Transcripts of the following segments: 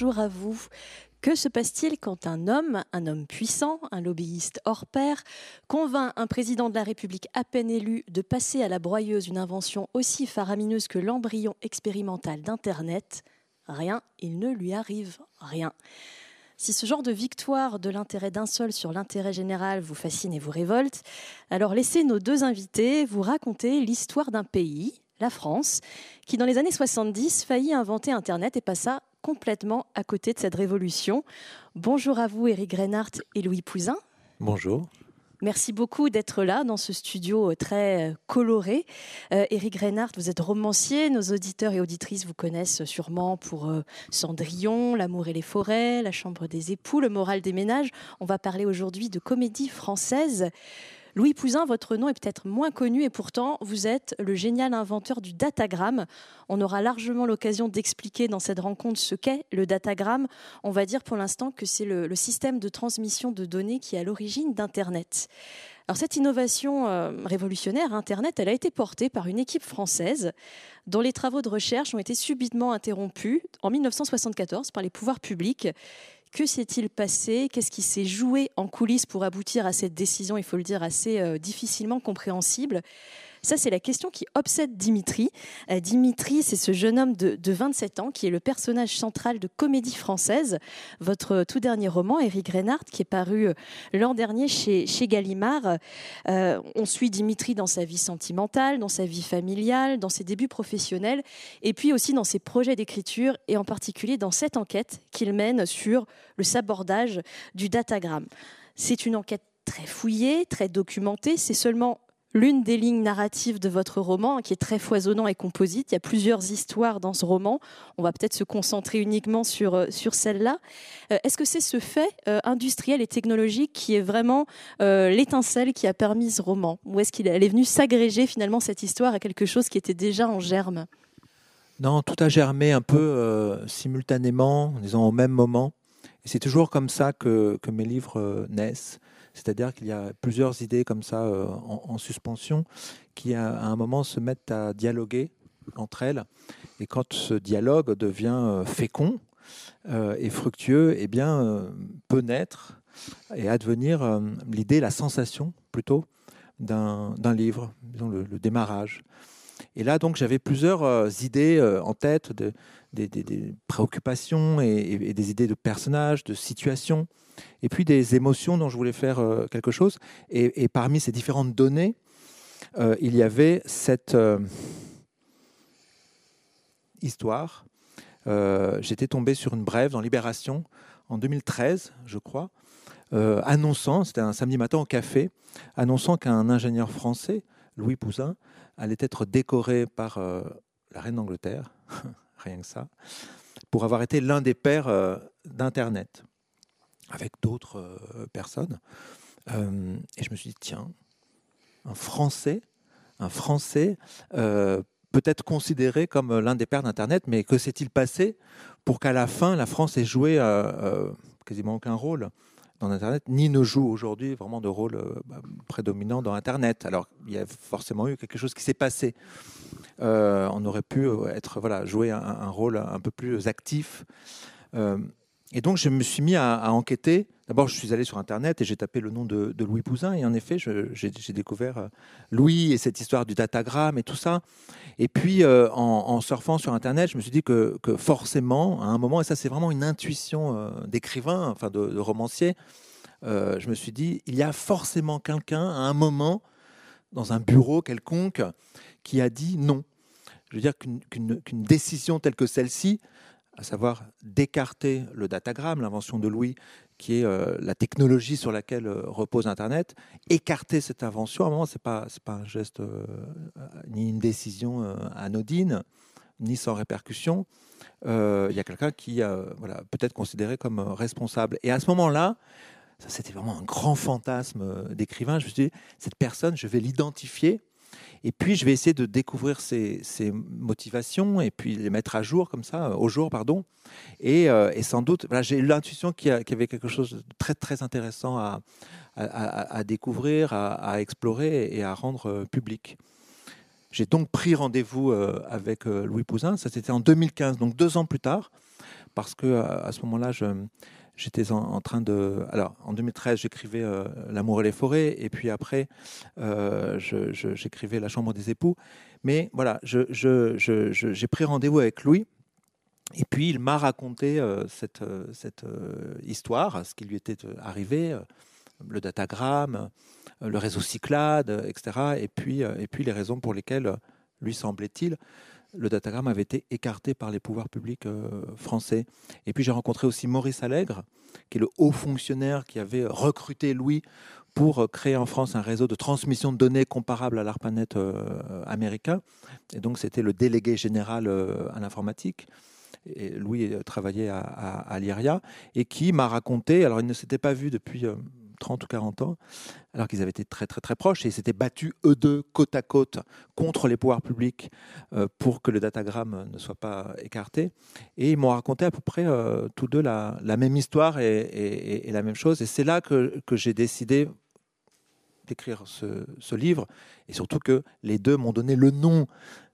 bonjour à vous. Que se passe-t-il quand un homme, un homme puissant, un lobbyiste hors pair, convainc un président de la République à peine élu de passer à la broyeuse une invention aussi faramineuse que l'embryon expérimental d'Internet? Rien, il ne lui arrive rien. Si ce genre de victoire de l'intérêt d'un seul sur l'intérêt général vous fascine et vous révolte, alors laissez nos deux invités vous raconter l'histoire d'un pays, la France, qui dans les années 70 faillit inventer Internet et passa complètement à côté de cette révolution. Bonjour à vous, Eric Reinhardt et Louis Pouzin. Bonjour. Merci beaucoup d'être là dans ce studio euh, très euh, coloré. Eric euh, Reinhardt, vous êtes romancier. Nos auditeurs et auditrices vous connaissent sûrement pour Cendrillon, L'amour et les forêts, La chambre des époux, Le moral des ménages. On va parler aujourd'hui de comédie française. Louis Pouzin, votre nom est peut-être moins connu et pourtant vous êtes le génial inventeur du datagramme. On aura largement l'occasion d'expliquer dans cette rencontre ce qu'est le datagramme. On va dire pour l'instant que c'est le, système de transmission de données qui est à l'origine d'Internet. Alors cette innovation euh, révolutionnaire, Internet, elle a été portée par une équipe française dont les travaux de recherche ont été subitement interrompus en 1974 par les pouvoirs publics que s'est-il passé? Qu'est-ce qui s'est joué en coulisses pour aboutir à cette décision, il faut le dire, assez euh, difficilement compréhensible ça, c'est la question qui obsède Dimitri. Euh, Dimitri, c'est ce jeune homme de, 27 ans qui est le personnage central de Comédie française, votre tout dernier roman, Eric Reinhardt, qui est paru euh, l'an dernier chez, chez Gallimard. Euh, on suit Dimitri dans sa vie sentimentale, dans sa vie familiale, dans ses débuts professionnels, et puis aussi dans ses projets d'écriture, et en particulier dans cette enquête qu'il mène sur le sabordage du datagramme. C'est une enquête très fouillée, très documentée. C'est seulement l'une des lignes narratives de votre roman, qui est très foisonnant et composite. Il y a plusieurs histoires dans ce roman. On va peut-être se concentrer uniquement sur, euh, sur celle-là. Euh, est-ce que c'est ce fait euh, industriel et technologique qui est vraiment l'étincelle qui a permis ce roman? Ou est-ce qu'il est venu s'agréger finalement cette histoire à quelque chose qui était déjà en germe? Non, tout a germé un peu simultanément, disons au même moment. Et c'est toujours comme ça que, que mes livres naissent. C'est-à-dire qu'il y a plusieurs idées comme ça euh, en, suspension qui, à, un moment, se mettent à dialoguer entre elles. Et quand ce dialogue devient euh, fécond euh, et fructueux, eh bien, peut naître et advenir l'idée, la sensation plutôt d'un livre, le, démarrage. Et là, donc, j'avais plusieurs idées en tête, de, des, préoccupations et, des idées de personnages, de situations et puis des émotions dont je voulais faire euh, quelque chose. Et, parmi ces différentes données, euh, il y avait cette euh, histoire. J'étais tombé sur une brève dans Libération en 2013, je crois, annonçant, c'était un samedi matin au café, annonçant qu'un ingénieur français, Louis Pouzin, allait être décoré par la reine d'Angleterre, rien que ça, pour avoir été l'un des pères d'Internet avec d'autres euh, personnes. Euh, et je me suis dit, tiens, un Français, un Français euh, peut être considéré comme l'un des pères d'Internet, mais que s'est-il passé pour qu'à la fin, la France ait joué quasiment aucun rôle? Dans Internet, ni ne joue aujourd'hui vraiment de rôle bah, prédominant dans Internet. Alors, il y a forcément eu quelque chose qui s'est passé. on aurait pu être voilà jouer un, rôle un peu plus actif. Et donc, je me suis mis à, enquêter. D'abord, je suis allé sur Internet et j'ai tapé le nom de, Louis Pouzin. Et en effet, j'ai découvert euh, Louis et cette histoire du datagramme et tout ça. Et puis, euh, en, surfant sur Internet, je me suis dit que, forcément, à un moment, et ça, c'est vraiment une intuition euh, d'écrivain, enfin de, romancier, je me suis dit, il y a forcément quelqu'un, à un moment, dans un bureau quelconque, qui a dit non. Je veux dire qu'une décision telle que celle-ci, à savoir d'écarter le datagramme, l'invention de Louis, qui est euh, la technologie sur laquelle euh, repose Internet. Écarter cette invention, à un moment, ce n'est pas, pas un geste euh, ni une décision anodine, ni sans répercussion. Il y a quelqu'un qui voilà, peut être considéré comme responsable. Et à ce moment-là, c'était vraiment un grand fantasme d'écrivain. Je me suis dit, cette personne, je vais l'identifier et puis, je vais essayer de découvrir ces, motivations et puis les mettre à jour, comme ça, au jour, pardon. Et, euh, sans doute, j'ai eu l'intuition qu'il y, avait quelque chose de très, très intéressant à, à, découvrir, à, explorer et à rendre euh, public. J'ai donc pris rendez-vous euh, avec Louis Pouzin, ça c'était en 2015, donc deux ans plus tard, parce que à, ce moment-là, j'étais en, train de. Alors, en 2013, j'écrivais L'amour et les forêts, et puis après, j'écrivais La chambre des époux. Mais voilà, j'ai pris rendez-vous avec Louis. Et puis il m'a raconté cette, cette histoire, ce qui lui était arrivé, le datagramme, le réseau Cyclade, etc. Et puis, et puis les raisons pour lesquelles, lui semblait-il, le datagramme avait été écarté par les pouvoirs publics français. Et puis j'ai rencontré aussi Maurice Allègre, qui est le haut fonctionnaire qui avait recruté Louis pour créer en France un réseau de transmission de données comparable à l'ARPANET américain. Et donc c'était le délégué général à l'informatique. Louis travaillait à, à, l'IRIA, et qui m'a raconté, alors il ne s'était pas vu depuis 30 ou 40 ans, alors qu'ils avaient été très très très proches et s'étaient battus eux deux côte à côte contre les pouvoirs publics euh, pour que le datagramme ne soit pas écarté. Et ils m'ont raconté à peu près euh, tous deux la, même histoire et, la même chose. Et c'est là que, j'ai décidé d'écrire ce, livre et surtout que les deux m'ont donné le nom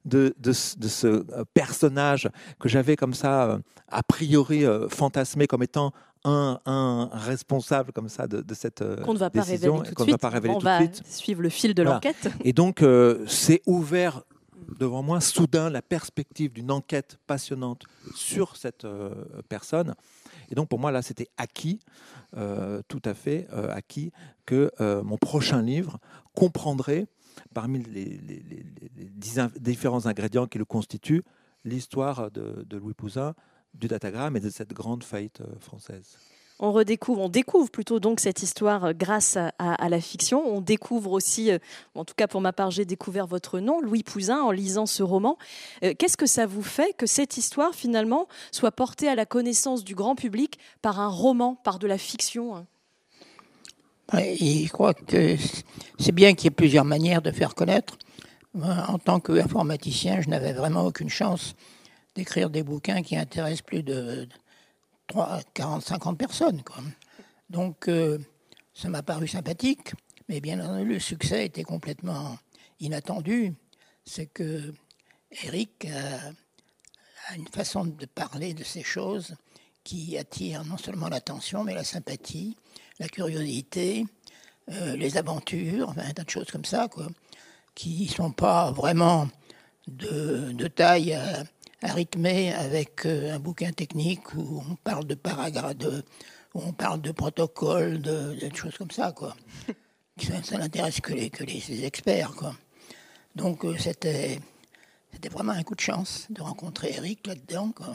de, de, de ce euh, personnage que j'avais comme ça a priori fantasmé comme étant un, responsable comme ça de, cette euh, qu'on ne va pas révéler tout de suite. on va suivre le fil de l'enquête. Et donc, euh, c'est ouvert devant moi soudain la perspective d'une enquête passionnante sur cette euh, personne. Et donc, pour moi, là, c'était acquis, tout à fait acquis, que mon prochain livre comprendrait, parmi les, différents ingrédients qui le constituent, l'histoire de, de Louis Pouzin, du datagramme et de cette grande faillite euh, française. On redécouvre, on découvre plutôt donc cette histoire euh, grâce à, la fiction. On découvre aussi, euh, en tout cas pour ma part, j'ai découvert votre nom, Louis Pouzin, en lisant ce roman. Qu'est-ce que ça vous fait que cette histoire finalement soit portée à la connaissance du grand public par un roman, par de la fiction hein? Je crois que c'est bien qu'il y ait plusieurs manières de faire connaître. En tant qu'informaticien, je n'avais vraiment aucune chance d'écrire des bouquins qui intéressent plus de 3, 40, 50 personnes. Quoi. Donc, euh, ça m'a paru sympathique, mais bien entendu, le succès était complètement inattendu. C'est que Eric a, une façon de parler de ces choses qui attire non seulement l'attention, mais la sympathie, la curiosité, euh, les aventures, un tas de choses comme ça, quoi, qui ne sont pas vraiment de taille rythmé avec euh, un bouquin technique où on parle de paragraphes, où on parle de protocoles, de, choses comme ça, quoi. ça, n'intéresse que les, que les, experts, quoi. Donc euh, c'était, c'était vraiment un coup de chance de rencontrer Eric là-dedans, quoi.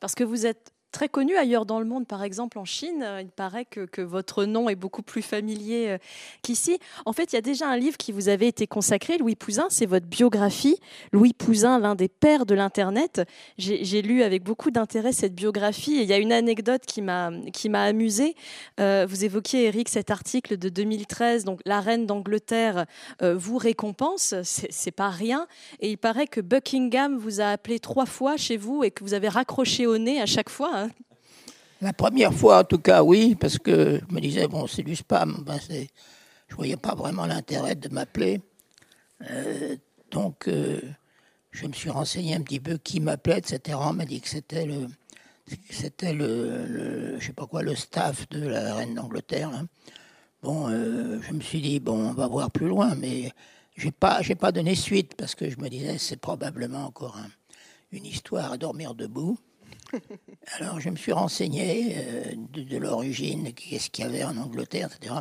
Parce que vous êtes très connu ailleurs dans le monde, par exemple en Chine. Il paraît que, votre nom est beaucoup plus familier euh, qu'ici. En fait, il y a déjà un livre qui vous avait été consacré, Louis Pouzin, c'est votre biographie. Louis Pouzin, l'un des pères de l'Internet. J'ai lu avec beaucoup d'intérêt cette biographie et il y a une anecdote qui m'a amusée. Euh, vous évoquiez, Eric, cet article de 2013, donc la reine d'Angleterre euh, vous récompense, c'est pas rien. Et il paraît que Buckingham vous a appelé trois fois chez vous et que vous avez raccroché au nez à chaque fois. La première fois, en tout cas, oui, parce que je me disais, bon, c'est du spam. Ben, je ne voyais pas vraiment l'intérêt de m'appeler. Euh, donc, euh, je me suis renseigné un petit peu qui m'appelait, etc. On m'a dit que c'était le, c'était le, je sais pas quoi, le staff de la reine d'Angleterre. Hein. Bon, euh, je me suis dit, bon, on va voir plus loin, mais j'ai pas, pas donné suite parce que je me disais, c'est probablement encore une histoire à dormir debout. Alors je me suis renseigné euh, de, l'origine, qu'est-ce qu'il y avait en Angleterre, etc.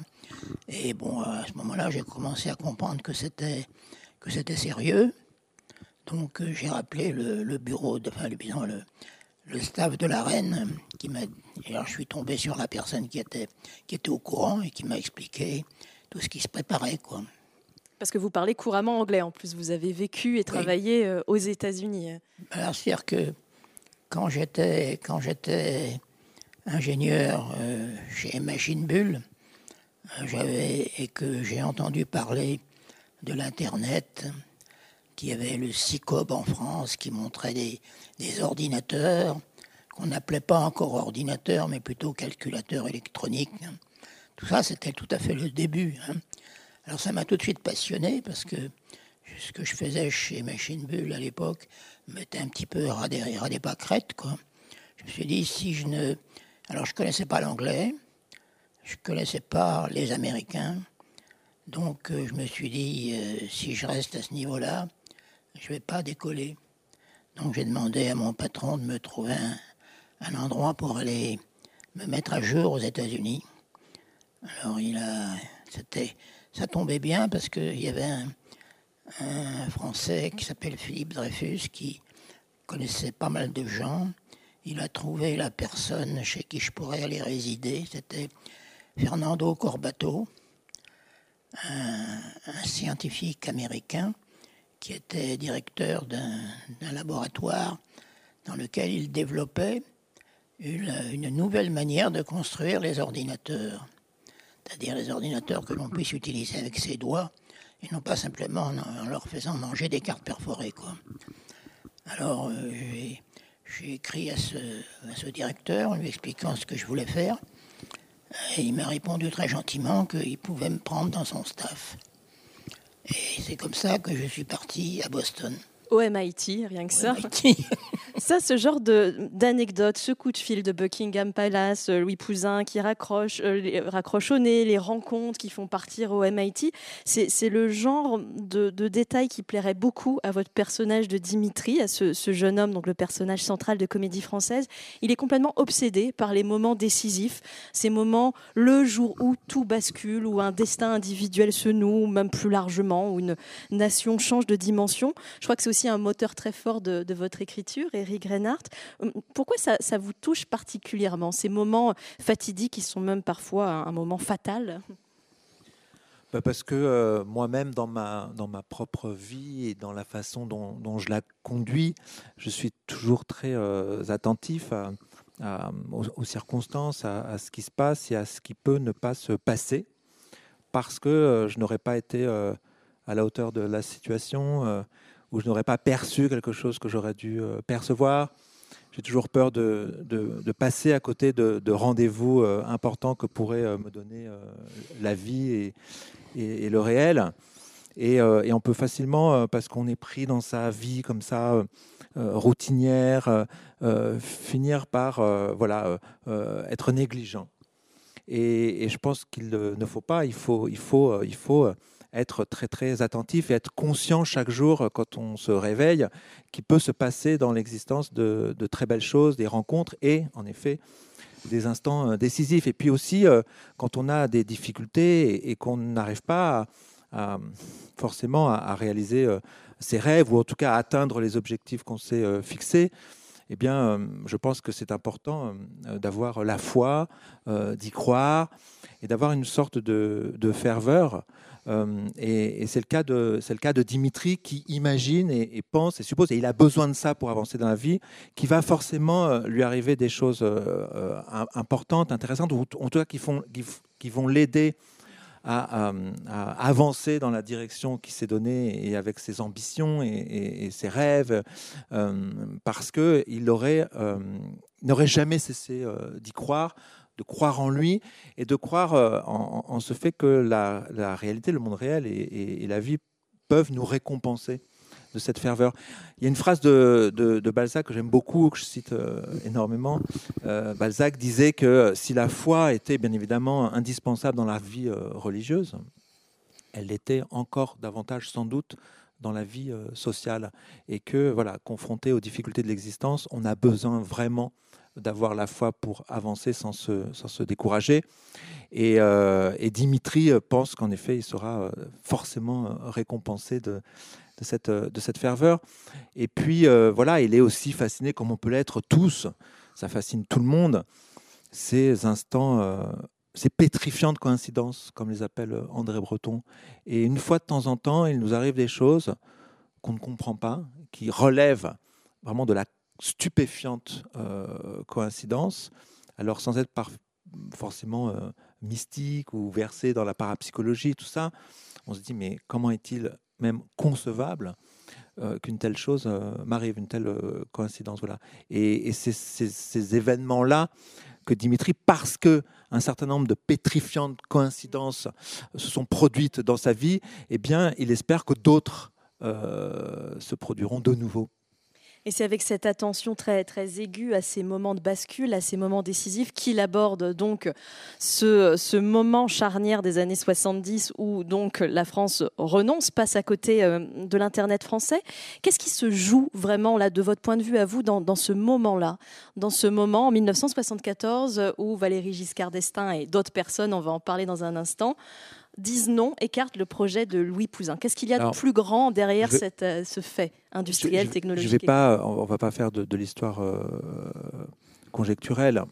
Et bon, à ce moment-là, j'ai commencé à comprendre que c'était que c'était sérieux. Donc euh, j'ai rappelé le, bureau, de, enfin le, le, le staff de la reine, qui m'a. Alors je suis tombé sur la personne qui était qui était au courant et qui m'a expliqué tout ce qui se préparait, quoi. Parce que vous parlez couramment anglais en plus, vous avez vécu et travaillé euh, aux États-Unis. Alors c'est-à-dire que quand j'étais ingénieur euh, chez Machine Bull, euh, j'avais et que j'ai entendu parler de l'internet, qui avait le SICOB en France, qui montrait des, ordinateurs qu'on n'appelait pas encore ordinateurs, mais plutôt calculateurs électroniques. Tout ça, c'était tout à fait le début. Hein. Alors ça m'a tout de suite passionné parce que ce que je faisais chez Machine Bull à l'époque, mettait un petit peu à des, quoi. je me suis dit, si je ne... Alors je ne connaissais pas l'anglais, je ne connaissais pas les Américains, donc euh, je me suis dit, euh, si je reste à ce niveau-là, je ne vais pas décoller. Donc j'ai demandé à mon patron de me trouver un, endroit pour aller me mettre à jour aux États-Unis. Alors il a, c'était, ça tombait bien parce qu'il y avait un, un Français qui s'appelle Philippe Dreyfus qui connaissait pas mal de gens. Il a trouvé la personne chez qui je pourrais aller résider. C'était Fernando Corbato, un, scientifique américain qui était directeur d'un laboratoire dans lequel il développait une, une, nouvelle manière de construire les ordinateurs, c'est-à-dire les ordinateurs que l'on puisse utiliser avec ses doigts et non pas simplement en, leur faisant manger des cartes perforées. Quoi. Alors euh, j'ai écrit à ce, à ce directeur en lui expliquant ce que je voulais faire. Et il m'a répondu très gentiment qu'il pouvait me prendre dans son staff. Et c'est comme ça que je suis parti à Boston. Au MIT, rien que ça. ça, ce genre d'anecdote, ce coup de fil de Buckingham Palace, euh, Louis Pouzin qui raccroche, euh, raccroche au nez, les rencontres qui font partir au MIT, c'est le genre de, de détail qui plairait beaucoup à votre personnage de Dimitri, à ce, ce, jeune homme, donc le personnage central de Comédie Française. Il est complètement obsédé par les moments décisifs, ces moments, le jour où tout bascule, où un destin individuel se noue, même plus largement, où une nation change de dimension. Je crois que c'est aussi un moteur très fort de, votre écriture, Eric Reinhardt. Hum, pourquoi ça, vous touche particulièrement, ces moments fatidiques qui sont même parfois un, moment fatal? Bah, parce que euh, moi-même, dans ma, dans ma propre vie et dans la façon dont, je la conduis, je suis toujours très euh, attentif aux, circonstances, à, ce qui se passe et à ce qui peut ne pas se passer, parce que euh, je n'aurais pas été à la hauteur de la situation où je n'aurais pas perçu quelque chose que j'aurais dû euh, percevoir. J'ai toujours peur de, de, passer à côté de, rendez-vous euh, importants que pourrait euh, me donner la vie et, et, le réel. Et, et, on peut facilement, parce qu'on est pris dans sa vie comme ça, routinière, finir par voilà, être négligent. Et, je pense qu'il ne faut pas, il faut, il faut, il faut être très très attentif et être conscient chaque jour euh, quand on se réveille qu'il peut se passer dans l'existence de, très belles choses, des rencontres et en effet des instants euh, décisifs. Et puis aussi euh, quand on a des difficultés et, qu'on n'arrive pas à, forcément à, réaliser ses rêves ou en tout cas à atteindre les objectifs qu'on s'est fixés. Eh bien, je pense que c'est important d'avoir la foi, d'y croire et d'avoir une sorte de, de ferveur euh, et, c'est le, cas de, le cas de Dimitri qui imagine et, pense et suppose, et il a besoin de ça pour avancer dans la vie, qui va forcément euh, lui arriver des choses euh, importantes, intéressantes, ou en tout cas qui, font, qui, vont l'aider à, avancer dans la direction qu'il s'est donnée et avec ses ambitions et, ses rêves, parce qu'il n'aurait jamais cessé d'y croire de croire en lui et de croire euh, en, ce fait que la, réalité, le monde réel et, la vie peuvent nous récompenser de cette ferveur. Il y a une phrase de, Balzac que j'aime beaucoup, que je cite euh, énormément. Euh, Balzac disait que si la foi était bien évidemment indispensable dans la vie religieuse, elle l'était encore davantage sans doute dans la vie sociale et que voilà, confronté aux difficultés de l'existence, on a besoin vraiment d'avoir la foi pour avancer sans se, sans se décourager. Et, euh, Dimitri pense qu'en effet, il sera euh, forcément récompensé de, de, cette, de cette ferveur. Et puis, euh, voilà, il est aussi fasciné, comme on peut l'être tous, ça fascine tout le monde, ces instants, ces pétrifiantes coïncidences, comme les appelle André Breton. Et une fois de temps en temps, il nous arrive des choses qu'on ne comprend pas, qui relèvent vraiment de la stupéfiante euh, coïncidence, alors sans être forcément euh, mystique ou versé dans la parapsychologie, tout ça, on se dit mais comment est-il même concevable euh, qu'une telle chose m'arrive, une telle coïncidence voilà. Et, c'est ces événements-là que Dimitri, parce que un certain nombre de pétrifiantes coïncidences se sont produites dans sa vie, eh bien, il espère que d'autres se produiront de nouveau. Et c'est avec cette attention très, très aiguë à ces moments de bascule, à ces moments décisifs, qu'il aborde donc ce, ce, moment charnière des années 70 où donc la France renonce, passe à côté euh, de l'Internet français. Qu'est-ce qui se joue vraiment là, de votre point de vue à vous, dans, dans ce moment-là? Dans ce moment, en 1974, où Valérie Giscard d'Estaing et d'autres personnes, on va en parler dans un instant, disent non, écartent le projet de Louis Pouzin. Qu'est-ce qu'il y a de plus grand derrière cette, euh, ce fait industriel, technologique je vais pas, On ne va pas faire de, l'histoire euh, conjecturelle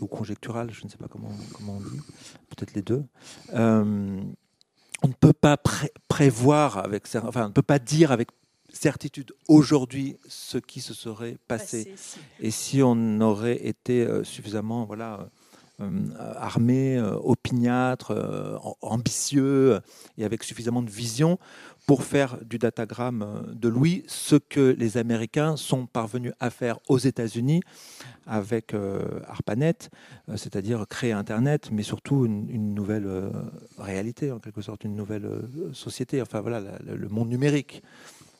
ou conjecturale, je ne sais pas comment, comment on dit, peut-être les deux. Euh, on ne peut pas prévoir avec, enfin, on ne peut pas dire avec certitude aujourd'hui ce qui se serait passé. Et si on aurait été suffisamment, voilà euh, armé, euh, opiniâtre, euh, ambitieux et avec suffisamment de vision pour faire du datagramme de Louis ce que les Américains sont parvenus à faire aux États-Unis avec ARPANET, c'est-à-dire créer Internet, mais surtout une, nouvelle réalité, en quelque sorte, une nouvelle société, enfin voilà, le monde numérique.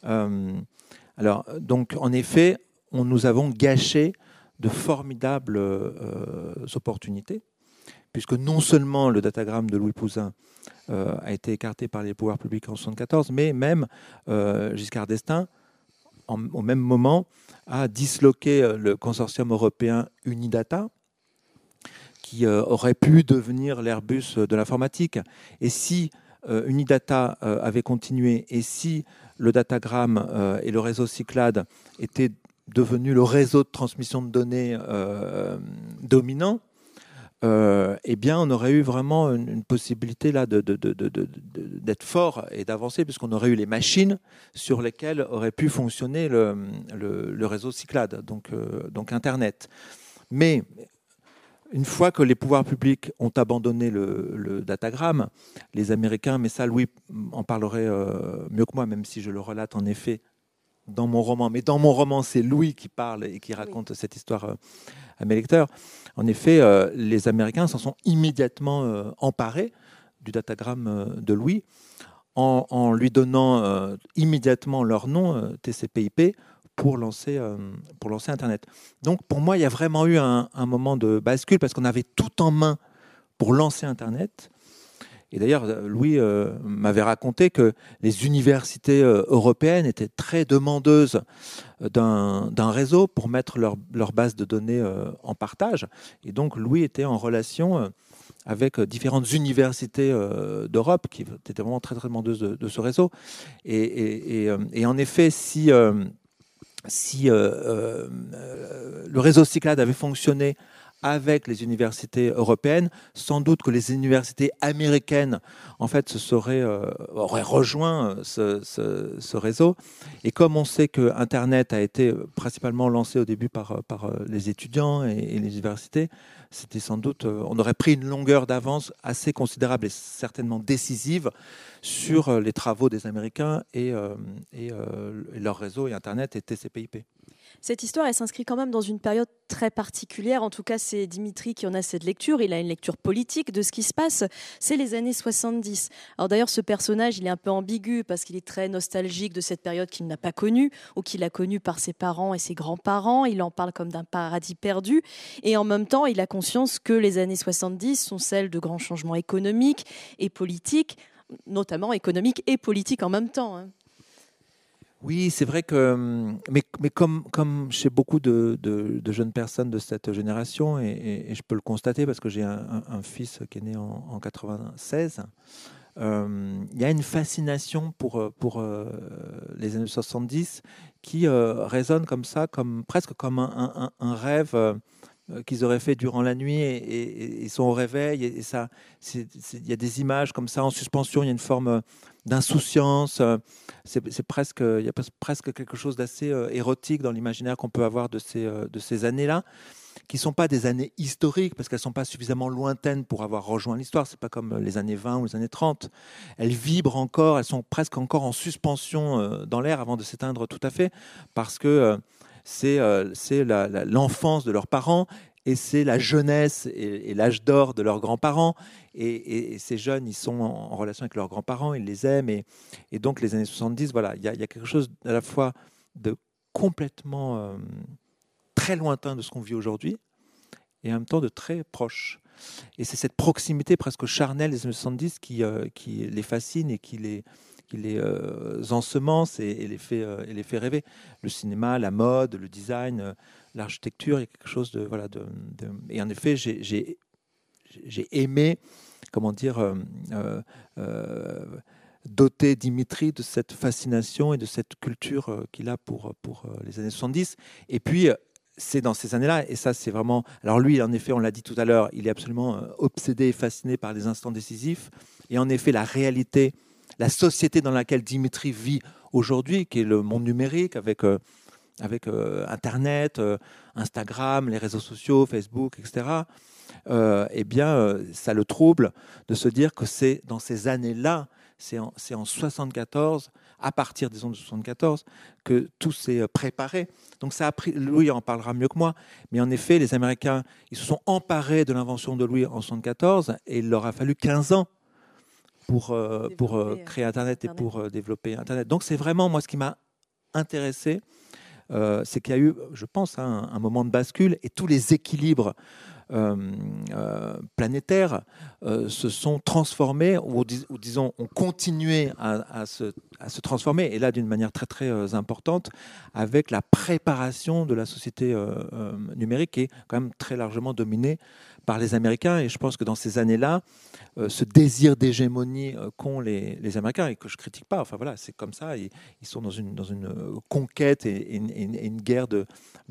alors, donc, en effet, nous avons gâché de formidables euh, opportunités, puisque non seulement le datagramme de Louis Pouzin euh, a été écarté par les pouvoirs publics en 1974, mais même euh, Giscard d'Estaing, au même moment, a disloqué le consortium européen Unidata, qui aurait pu devenir l'Airbus de l'informatique. Et si Unidata avait continué, et si le datagramme et le réseau Cyclade étaient devenu le réseau de transmission de données euh, dominant, euh, eh bien, on aurait eu vraiment une, possibilité là d'être fort et d'avancer, puisqu'on aurait eu les machines sur lesquelles aurait pu fonctionner le, réseau Cyclade, donc, euh, donc Internet. Mais une fois que les pouvoirs publics ont abandonné le, le datagramme, les Américains, mais ça Louis en parlerait mieux que moi, même si je le relate en effet dans mon roman, mais dans mon roman, c'est Louis qui parle et qui raconte cette histoire euh, à mes lecteurs. En effet, euh, les Américains s'en sont immédiatement euh, emparés du datagramme de Louis en, lui donnant immédiatement leur nom, TCP/IP, pour lancer, pour lancer Internet. Donc pour moi, il y a vraiment eu un moment de bascule parce qu'on avait tout en main pour lancer Internet. Et d'ailleurs, Louis euh, m'avait raconté que les universités euh, européennes étaient très demandeuses euh, d'un réseau pour mettre leur, leur, base de données en partage. Et donc, Louis était en relation avec différentes universités d'Europe qui étaient vraiment très, très demandeuses de, ce réseau. Et, et, et, en effet, si, si le réseau Cyclade avait fonctionné avec les universités européennes. Sans doute que les universités américaines, en fait, se seraient, euh, auraient rejoint euh, ce, réseau. Et comme on sait que Internet a été principalement lancé au début par, par les étudiants et, les universités, c'était sans doute, euh, on aurait pris une longueur d'avance assez considérable et certainement décisive sur les travaux des Américains et leur réseau et Internet et TCP/IP. Cette histoire, elle s'inscrit quand même dans une période très particulière. En tout cas, c'est Dimitri qui en a cette lecture. Il a une lecture politique de ce qui se passe. C'est les années 70. Alors d'ailleurs, ce personnage, il est un peu ambigu parce qu'il est très nostalgique de cette période qu'il n'a pas connue ou qu'il a connue par ses parents et ses grands-parents. Il en parle comme d'un paradis perdu. Et en même temps, il a conscience que les années 70 sont celles de grands changements économiques et politiques, notamment économiques et politiques en même temps. Oui, c'est vrai que, hum, mais, mais comme, comme chez beaucoup de, de, jeunes personnes de cette génération, et, je peux le constater parce que j'ai un, fils qui est né en, en 96, hum, il y a une fascination pour, pour euh, les années 70 qui euh, résonne comme ça, comme, presque comme un, un, rêve qu'ils auraient fait durant la nuit et, ils sont au réveil et, ça, il y a des images comme ça en suspension, il y a une forme d'insouciance. Euh, c'est presque, il y a presque quelque chose d'assez euh, érotique dans l'imaginaire qu'on peut avoir de ces, euh, de ces années-là, qui ne sont pas des années historiques parce qu'elles sont pas suffisamment lointaines pour avoir rejoint l'histoire. C'est pas comme les années 20 ou les années 30. Elles vibrent encore, elles sont presque encore en suspension dans l'air avant de s'éteindre tout à fait parce que c'est l'enfance de leurs parents et c'est la jeunesse et, l'âge d'or de leurs grands-parents. Et, ces jeunes, ils sont en, relation avec leurs grands-parents, ils les aiment. Et, donc, les années 70, voilà, il y, a quelque chose à la fois de complètement très lointain de ce qu'on vit aujourd'hui et en même temps de très proche. Et c'est cette proximité presque charnelle des années 70 qui, qui les fascine et qui les, qui les ensemence et, les fait, et les fait rêver. Le cinéma, la mode, le design, l'architecture, il y a quelque chose de... Voilà, de, et en effet, j'ai aimé, comment dire, doter Dimitri de cette fascination et de cette culture euh, qu'il a pour, pour euh, les années 70. Et puis, euh, c'est dans ces années-là, et ça c'est vraiment... Alors lui, en effet, on l'a dit tout à l'heure, il est absolument obsédé et fasciné par les instants décisifs. Et en effet, la réalité, la société dans laquelle Dimitri vit aujourd'hui, qui est le monde numérique, avec, avec Internet, Instagram, les réseaux sociaux, Facebook, etc., eh bien, ça le trouble de se dire que c'est dans ces années-là c'est en, en 74, à partir des ondes de 74, que tout s'est euh, préparé. Donc ça a pris, Louis en parlera mieux que moi, mais en effet, les Américains, ils se sont emparés de l'invention de Louis en 74 et il leur a fallu 15 ans pour, euh, pour euh, créer Internet, et pour développer Internet. Donc c'est vraiment, moi, ce qui m'a intéressé, c'est qu'il y a eu, je pense, un, un, moment de bascule et tous les équilibres euh, euh, planétaires euh, se sont transformés, ou, disons, ont continué à, se, à se, transformer, et là d'une manière très très importante, avec la préparation de la société numérique qui est quand même très largement dominée par les Américains. Et je pense que dans ces années-là, euh, ce désir d'hégémonie euh, qu'ont les, Américains, et que je critique pas, enfin voilà, c'est comme ça, ils, sont dans une, euh, conquête et, une, guerre de,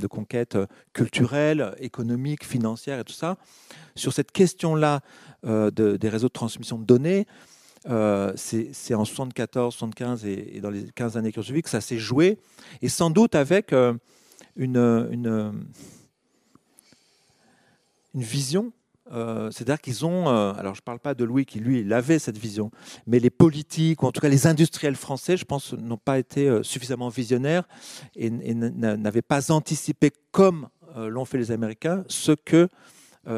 conquête culturelle, économique, financière et tout ça. Sur cette question-là des réseaux de transmission de données, c'est en 74, 75 et, dans les 15 années qui ont suivi que ça s'est joué, et sans doute avec une une vision. Euh, c'est-à-dire qu'ils ont, euh, alors je ne parle pas de Louis qui lui, il avait cette vision, mais les politiques, ou en tout cas les industriels français, je pense, n'ont pas été euh, suffisamment visionnaires et, n'avaient pas anticipé, comme l'ont fait les Américains, ce que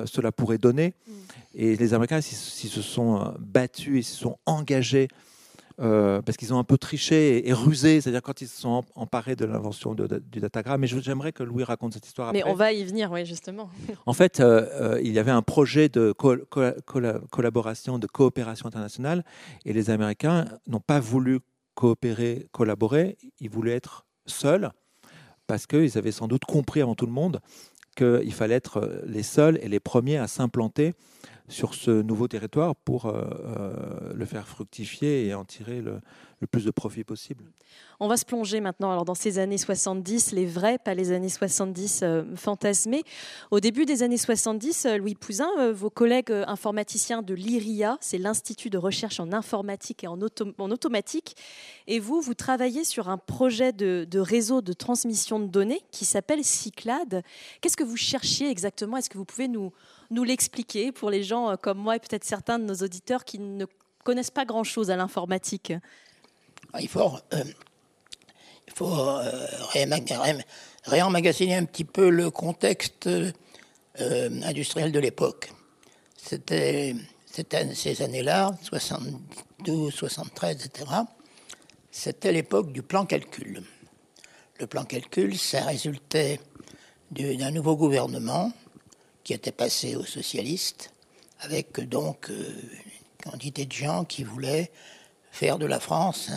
cela pourrait donner. Mm. Et les Américains, s'ils se sont battus et se sont engagés euh, parce qu'ils ont un peu triché et, rusé, c'est-à-dire quand ils se sont emparés de l'invention du datagram. Mais j'aimerais que Louis raconte cette histoire. Mais on va y venir, oui, justement. En fait, euh, euh, il y avait un projet de collaboration, de coopération internationale, et les Américains n'ont pas voulu coopérer, collaborer, ils voulaient être seuls, parce qu'ils avaient sans doute compris avant tout le monde qu'il fallait être les seuls et les premiers à s'implanter sur ce nouveau territoire pour euh, euh, le faire fructifier et en tirer le, plus de profit possible. On va se plonger maintenant alors dans ces années 70, les vrais, pas les années 70 euh, fantasmés. Au début des années 70, Louis Pouzin, vos collègues informaticiens de l'IRIA, c'est l'Institut de recherche en informatique et en, automatique, et vous, vous travaillez sur un projet de, réseau de transmission de données qui s'appelle Cyclade. Qu'est-ce que vous cherchiez exactement? Est-ce que vous pouvez nous l'expliquer pour les gens euh, comme moi et peut-être certains de nos auditeurs qui ne connaissent pas grand-chose à l'informatique? Il faut, euh, euh, réemmagasiner un petit peu le contexte industriel de l'époque. C'était ces années-là, 72, 73, etc. C'était l'époque du plan calcul. Le plan calcul, ça résultait d'un nouveau gouvernement qui était passé aux socialistes, avec donc euh, une quantité de gens qui voulaient faire de la France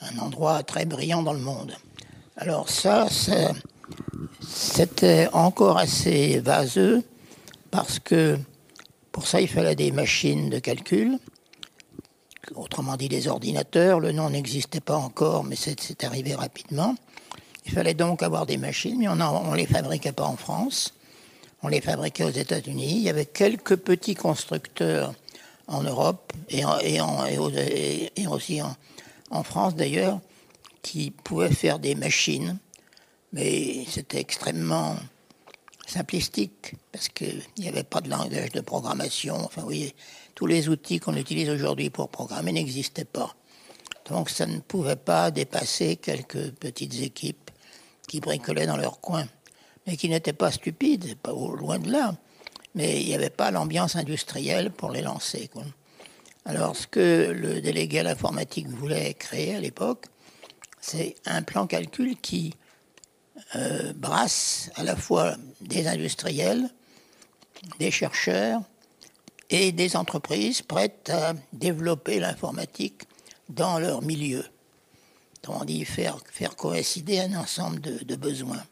un, endroit très brillant dans le monde. Alors ça, c'était encore assez vaseux, parce que pour ça, il fallait des machines de calcul, autrement dit des ordinateurs. Le nom n'existait pas encore, mais c'est arrivé rapidement. Il fallait donc avoir des machines, mais on ne les fabriquait pas en France on les fabriquait aux États-Unis. Il y avait quelques petits constructeurs en Europe et, aussi en, France d'ailleurs qui pouvaient faire des machines, mais c'était extrêmement simplistique parce qu'il n'y avait pas de langage de programmation. Enfin, vous voyez, tous les outils qu'on utilise aujourd'hui pour programmer n'existaient pas. Donc ça ne pouvait pas dépasser quelques petites équipes qui bricolaient dans leur coin mais qui n'étaient pas stupides, pas loin de là. Mais il n'y avait pas l'ambiance industrielle pour les lancer. Alors, ce que le délégué à l'informatique voulait créer à l'époque, c'est un plan calcul qui euh, brasse à la fois des industriels, des chercheurs et des entreprises prêtes à développer l'informatique dans leur milieu. On dit, faire coïncider un ensemble de, besoins.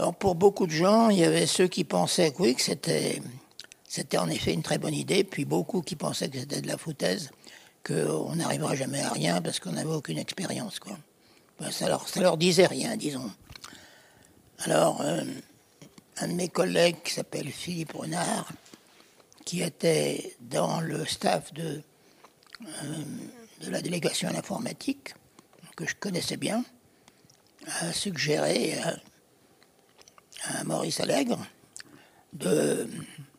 Alors pour beaucoup de gens, il y avait ceux qui pensaient que oui, que c'était, c'était en effet une très bonne idée, puis beaucoup qui pensaient que c'était de la foutaise, qu'on n'arrivera jamais à rien parce qu'on n'avait aucune expérience. Quoi. Ben, ça, leur, leur disait rien, disons. Alors, euh, un de mes collègues qui s'appelle Philippe Renard, qui était dans le staff de, euh, de la délégation à l'informatique, que je connaissais bien, a suggéré à, Maurice Allègre de,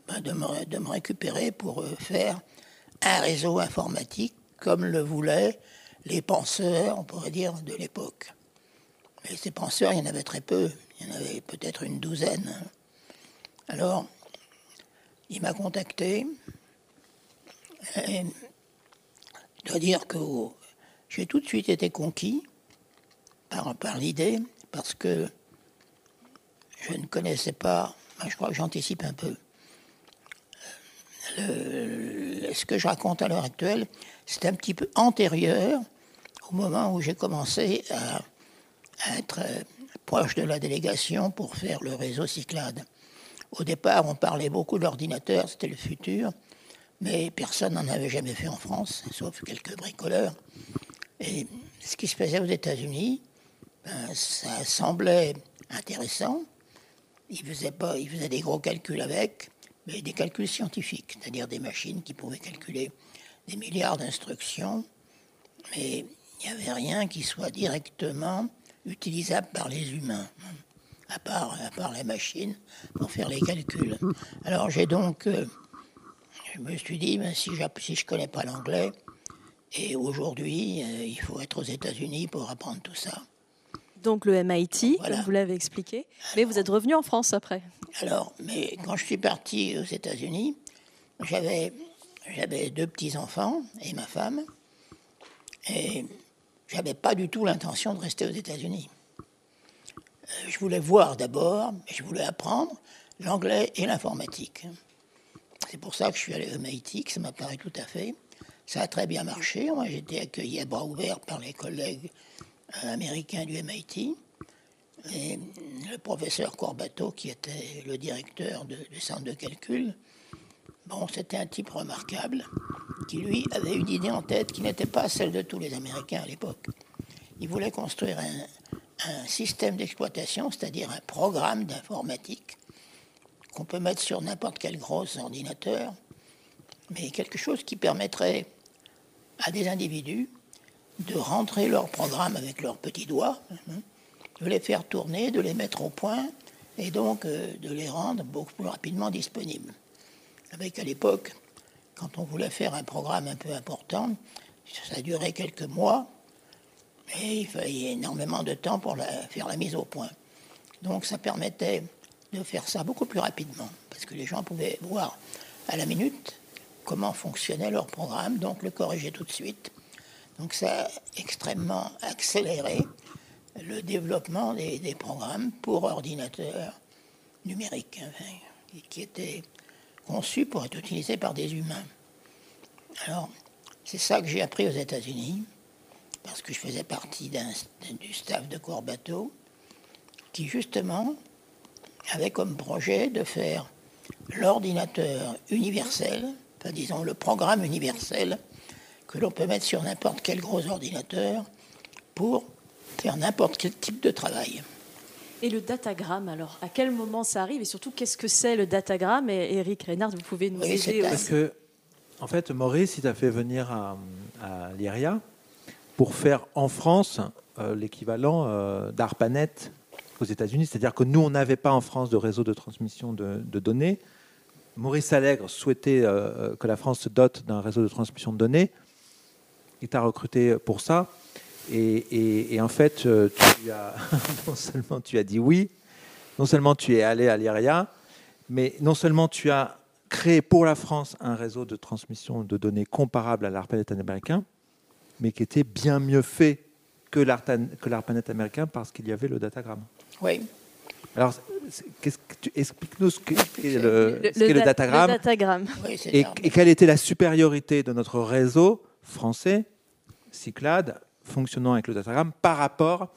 ben, de, me, récupérer pour euh, faire un réseau informatique comme le voulaient les penseurs, on pourrait dire, de l'époque. Mais ces penseurs, il y en avait très peu, il y en avait peut-être une douzaine. Alors, il m'a contacté. Et je dois dire que j'ai tout de suite été conquis par l'idée, parce que je ne connaissais pas, je crois que j'anticipe un peu, ce que je raconte à l'heure actuelle, c'est un petit peu antérieur au moment où j'ai commencé à, être euh, proche de la délégation pour faire le réseau Cyclade. Au départ, on parlait beaucoup d'ordinateurs, c'était le futur, mais personne n'en avait jamais fait en France, sauf quelques bricoleurs. Et ce qui se faisait aux États-Unis, ben, ça semblait intéressant. Ils faisaient, pas, des gros calculs avec, mais des calculs scientifiques, c'est-à-dire des machines qui pouvaient calculer des milliards d'instructions, mais il n'y avait rien qui soit directement utilisable par les humains, à part, à part les machines pour faire les calculs. Alors j'ai donc, euh, je me suis dit, ben, si, si je ne connais pas l'anglais, et aujourd'hui, euh, il faut être aux États-Unis pour apprendre tout ça. Donc le MIT, comme vous l'avez expliqué, mais vous êtes revenu en France après. Alors, mais quand je suis parti aux États-Unis, j'avais j'avais deux petits-enfants et ma femme, et j'avais pas du tout l'intention de rester aux États-Unis. Euh, je voulais voir d'abord, je voulais apprendre l'anglais et l'informatique. C'est pour ça que je suis allé au MIT, que ça m'a paru tout à fait. Ça a très bien marché. Moi, j'ai été accueilli à bras ouverts par les collègues américain du MIT, et le professeur Corbato, qui était le directeur du centre de calcul. C'était un type remarquable, qui lui avait une idée en tête qui n'était pas celle de tous les Américains à l'époque. Il voulait construire un système d'exploitation, c'est-à-dire un programme d'informatique qu'on peut mettre sur n'importe quel gros ordinateur, mais quelque chose qui permettrait à des individus de rentrer leur programme avec leurs petits doigts, hein, de les faire tourner, de les mettre au point et donc euh, de les rendre beaucoup plus rapidement disponibles. Avec à l'époque, quand on voulait faire un programme un peu important, ça durait quelques mois, et il fallait énormément de temps pour faire la mise au point. Donc ça permettait de faire ça beaucoup plus rapidement, parce que les gens pouvaient voir à la minute comment fonctionnait leur programme, donc le corriger tout de suite donc ça a extrêmement accéléré le développement des, programmes pour ordinateurs numériques, qui étaient conçus pour être utilisés par des humains. Alors, c'est ça que j'ai appris aux États-Unis, parce que je faisais partie du staff de Corbato, qui justement avait comme projet de faire l'ordinateur universel, enfin disons le programme universel que l'on peut mettre sur n'importe quel gros ordinateur pour faire n'importe quel type de travail. Et le datagramme, alors, à quel moment ça arrive Et surtout, qu'est-ce que c'est le datagramme Et Eric Reynard, vous pouvez nous aider Parce que, en fait, Maurice, il t'a fait venir à, l'IRIA pour faire en France euh, l'équivalent euh, d'ARPANET aux États-Unis. C'est-à-dire que nous, on n'avait pas en France de réseau de transmission de, données. Maurice Allègre souhaitait euh, que la France se dote d'un réseau de transmission de données il t'a recruté pour ça. Et, en fait, euh, tu as, non seulement tu as dit oui, non seulement tu es allé à l'IRIA, mais non seulement tu as créé pour la France un réseau de transmission de données comparable à l'ARPANET américain, mais qui était bien mieux fait que l'ARPANET américain parce qu'il y avait le datagramme. Oui. Alors, explique-nous ce qu'est le, le, datagramme, et, quelle était la supériorité de notre réseau français, Cyclade, fonctionnant avec le datagramme, par rapport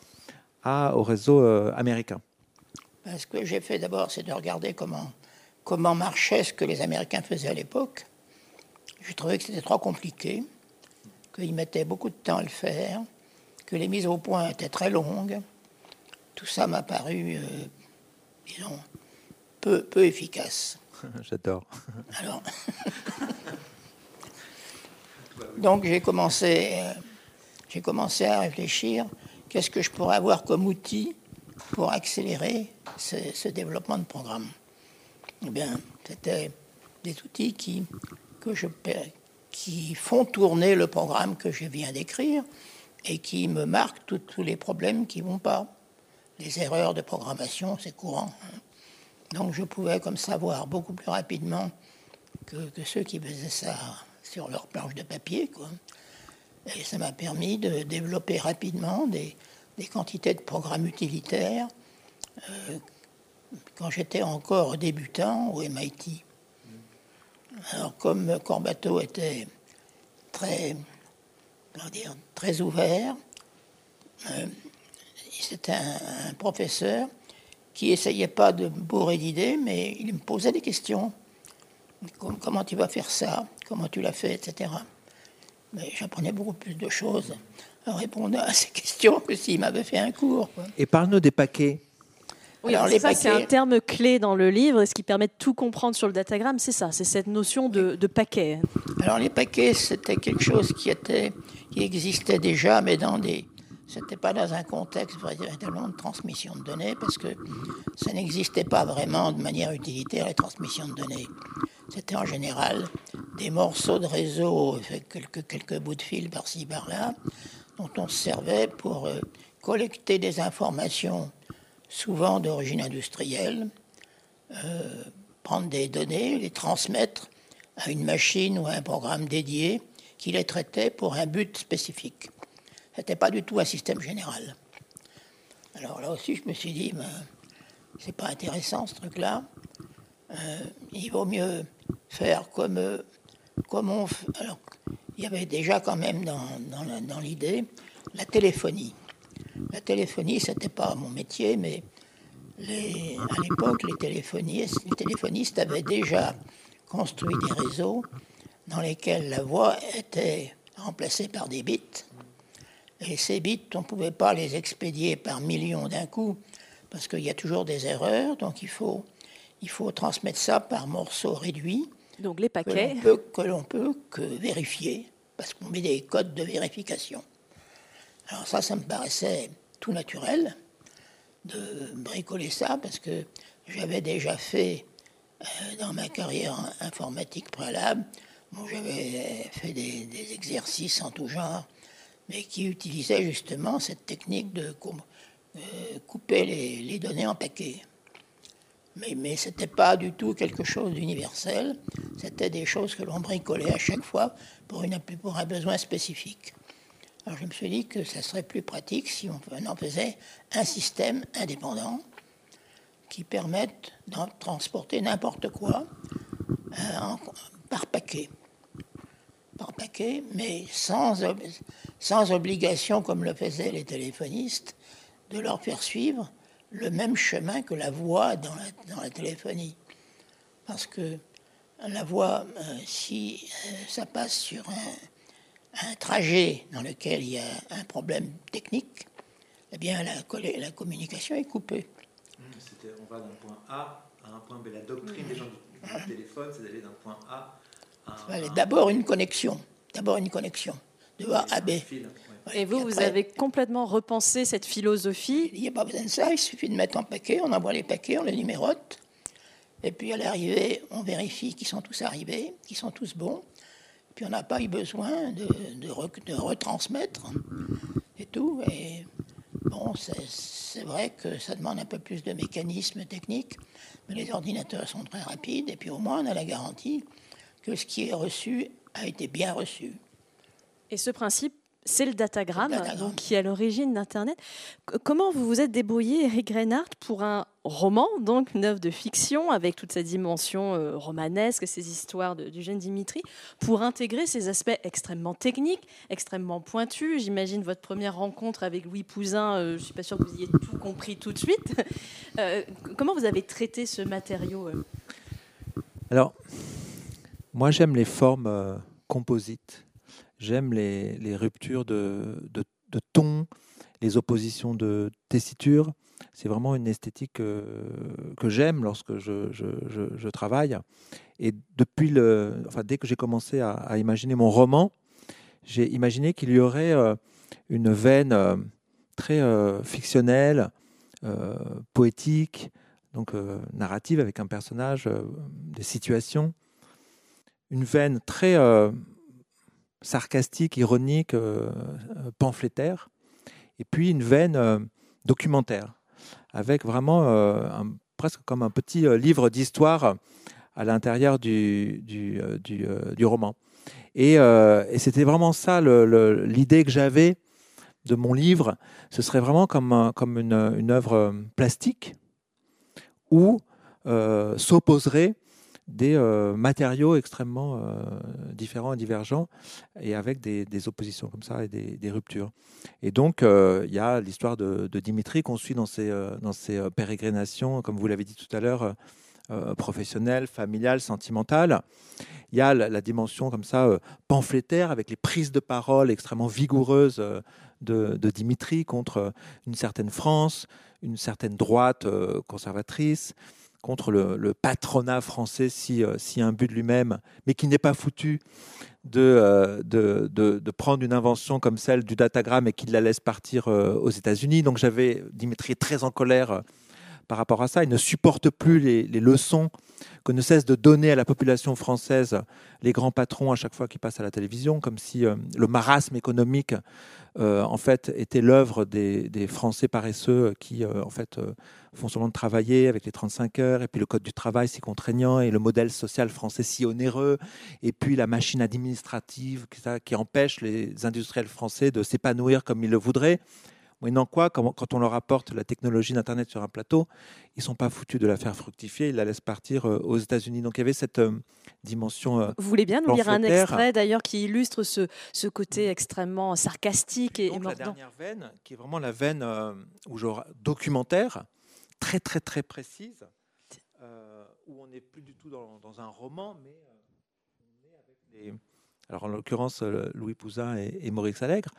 à, au réseau euh, américain. Ce que j'ai fait d'abord, c'est de regarder comment, comment marchait ce que les Américains faisaient à l'époque. Je trouvais que c'était trop compliqué, qu'ils mettaient beaucoup de temps à le faire, que les mises au point étaient très longues. Tout ça m'a paru, euh, disons, peu, peu efficace. J'adore. Alors, donc j'ai commencé, euh, j'ai commencé à réfléchir qu'est-ce que je pourrais avoir comme outil pour accélérer ce, développement de programme? Eh bien, c'était des outils qui, que je, qui font tourner le programme que je viens d'écrire et qui me marquent tous les problèmes qui ne vont pas. Les erreurs de programmation, c'est courant. Hein. Donc je pouvais comme savoir beaucoup plus rapidement que, ceux qui faisaient ça sur leur planche de papier. Quoi. Et ça m'a permis de développer rapidement des, quantités de programmes utilitaires euh, quand j'étais encore débutant au MIT. Alors comme Corbato était très, dire, très ouvert, euh, c'était un, professeur qui essayait pas de bourrer d'idées, mais il me posait des questions. Comment tu vas faire ça? Comment tu l'as fait? Etc. Mais j'apprenais beaucoup plus de choses en répondant à ces questions que s'il m'avait fait un cours. Et parle-nous des paquets. Oui, Alors, les c'est un terme clé dans le livre, et ce qui permet de tout comprendre sur le datagramme, c'est ça, c'est cette notion de, de, paquet. Alors les paquets, c'était quelque chose qui était, qui existait déjà, mais dans des, c'était pas dans un contexte véritablement de transmission de données, parce que ça n'existait pas vraiment de manière utilitaire, les transmissions de données. C'était en général des morceaux de réseau, quelques, quelques bouts de fil par-ci, par-là, dont on se servait pour euh, collecter des informations, souvent d'origine industrielle, euh, prendre des données, les transmettre à une machine ou à un programme dédié qui les traitait pour un but spécifique. Ce n'était pas du tout un système général. Alors là aussi, je me suis dit, ben, c'est pas intéressant ce truc-là. Euh, il vaut mieux faire comme, euh, comme on Alors, il y avait déjà quand même dans, dans, l'idée la téléphonie. La téléphonie, ce n'était pas mon métier, mais à l'époque, les téléphonistes, les téléphonistes avaient déjà construit des réseaux dans lesquels la voix était remplacée par des bits et ces bits, on ne pouvait pas les expédier par millions d'un coup, parce qu'il y a toujours des erreurs, donc il faut, il faut transmettre ça par morceaux réduits. Donc les paquets. Que l'on peut, peut, que vérifier, parce qu'on met des codes de vérification. Alors ça, ça me paraissait tout naturel de bricoler ça, parce que j'avais déjà fait euh, dans ma carrière informatique préalable, bon, j'avais fait des, des, exercices en tout genre mais qui utilisait justement cette technique de euh, couper les, données en paquets. Mais, ce n'était pas du tout quelque chose d'universel, c'était des choses que l'on bricolait à chaque fois pour un besoin spécifique. Alors je me suis dit que ça serait plus pratique si on en faisait un système indépendant qui permette de transporter n'importe quoi euh, par paquet par paquet, mais sans, sans obligation, comme le faisaient les téléphonistes, de leur faire suivre le même chemin que la voix dans la, dans la téléphonie. Parce que la voix, euh, si euh, ça passe sur un, un, trajet dans lequel il y a un problème technique, eh bien la, la communication est coupée. On va d'un point A à un point B. La doctrine des gens du téléphone, c'est d'aller d'un point A D'abord une connexion. D'abord une connexion. De A à B. Et vous, vous avez complètement repensé cette philosophie Il n'y a pas besoin de ça, il suffit de mettre un paquet, on envoie les paquets, on les numérote. Et puis à l'arrivée, on vérifie qu'ils sont tous arrivés, qu'ils sont tous bons. Puis on n'a pas eu besoin de, de, retransmettre et tout. Et bon, c'est vrai que ça demande un peu plus de mécanisme technique, mais les ordinateurs sont très rapides. Et puis au moins, on a la garantie que ce qui est reçu a été bien reçu. Et ce principe, c'est le datagramme, Donc, qui est à l'origine d'Internet. Comment vous vous êtes débrouillé, Eric Reinhardt, pour un roman, donc une œuvre de fiction, avec toute sa dimension euh, romanesque, ces histoires du jeune Dimitri, pour intégrer ces aspects extrêmement techniques, extrêmement pointus? J'imagine votre première rencontre avec Louis Pouzin, euh, je ne suis pas sûre que vous ayez tout compris tout de suite. Euh, comment vous avez traité ce matériau Alors, moi j'aime les formes composites J'aime les, ruptures de, de, ton, les oppositions de tessiture. C'est vraiment une esthétique euh, que, j'aime lorsque je, travaille. Et depuis le, enfin, dès que j'ai commencé à, imaginer mon roman, j'ai imaginé qu'il y aurait euh, une veine euh, très fictionnelle, poétique, donc narrative avec un personnage, des situations, une veine très sarcastique, ironique, euh, euh, pamphlétaire, et puis une veine euh, documentaire, avec vraiment presque comme un petit livre d'histoire à l'intérieur du, du, du, roman. Et, c'était vraiment ça l'idée que j'avais de mon livre. Ce serait vraiment comme, comme une œuvre plastique où s'opposerait des euh, matériaux extrêmement euh, différents et divergents, et avec des, oppositions comme ça et des, ruptures. Et donc, euh, il y a l'histoire de, Dimitri qu'on suit dans ses, dans ses pérégrinations, comme vous l'avez dit tout à l'heure, professionnelles, familiales, sentimentales. Il y a la, dimension comme ça pamphlétaire, avec les prises de parole extrêmement vigoureuses de Dimitri contre une certaine France, une certaine droite conservatrice contre le, patronat français si, euh, si but de lui-même, mais qui n'est pas foutu euh, de, prendre une invention comme celle du datagramme et qu'il la laisse partir euh, aux États-Unis. Donc j'avais Dimitri très en colère par rapport à ça. Il ne supporte plus les, leçons que ne cessent de donner à la population française les grands patrons à chaque fois qu'ils passent à la télévision, comme si le marasme économique en fait était l'œuvre des, Français paresseux qui en fait font seulement travailler avec les 35 heures, et puis le code du travail si contraignant, et le modèle social français si onéreux, et puis la machine administrative qui empêche les industriels français de s'épanouir comme ils le voudraient. Moyennant quoi, quand on leur apporte la technologie d'Internet sur un plateau, ils ne sont pas foutus de la faire fructifier, ils la laissent partir euh, aux États-Unis. Donc il y avait cette euh, dimension. Euh, Vous voulez bien nous lire un extrait d'ailleurs qui illustre ce, ce, côté extrêmement sarcastique et, Donc, La dernière veine, qui est vraiment la veine où documentaire, très très très précise, euh, où on n'est plus du tout dans, un roman, mais euh, on est avec les... Alors en l'occurrence Louis Pouzin et, Maurice Allègre,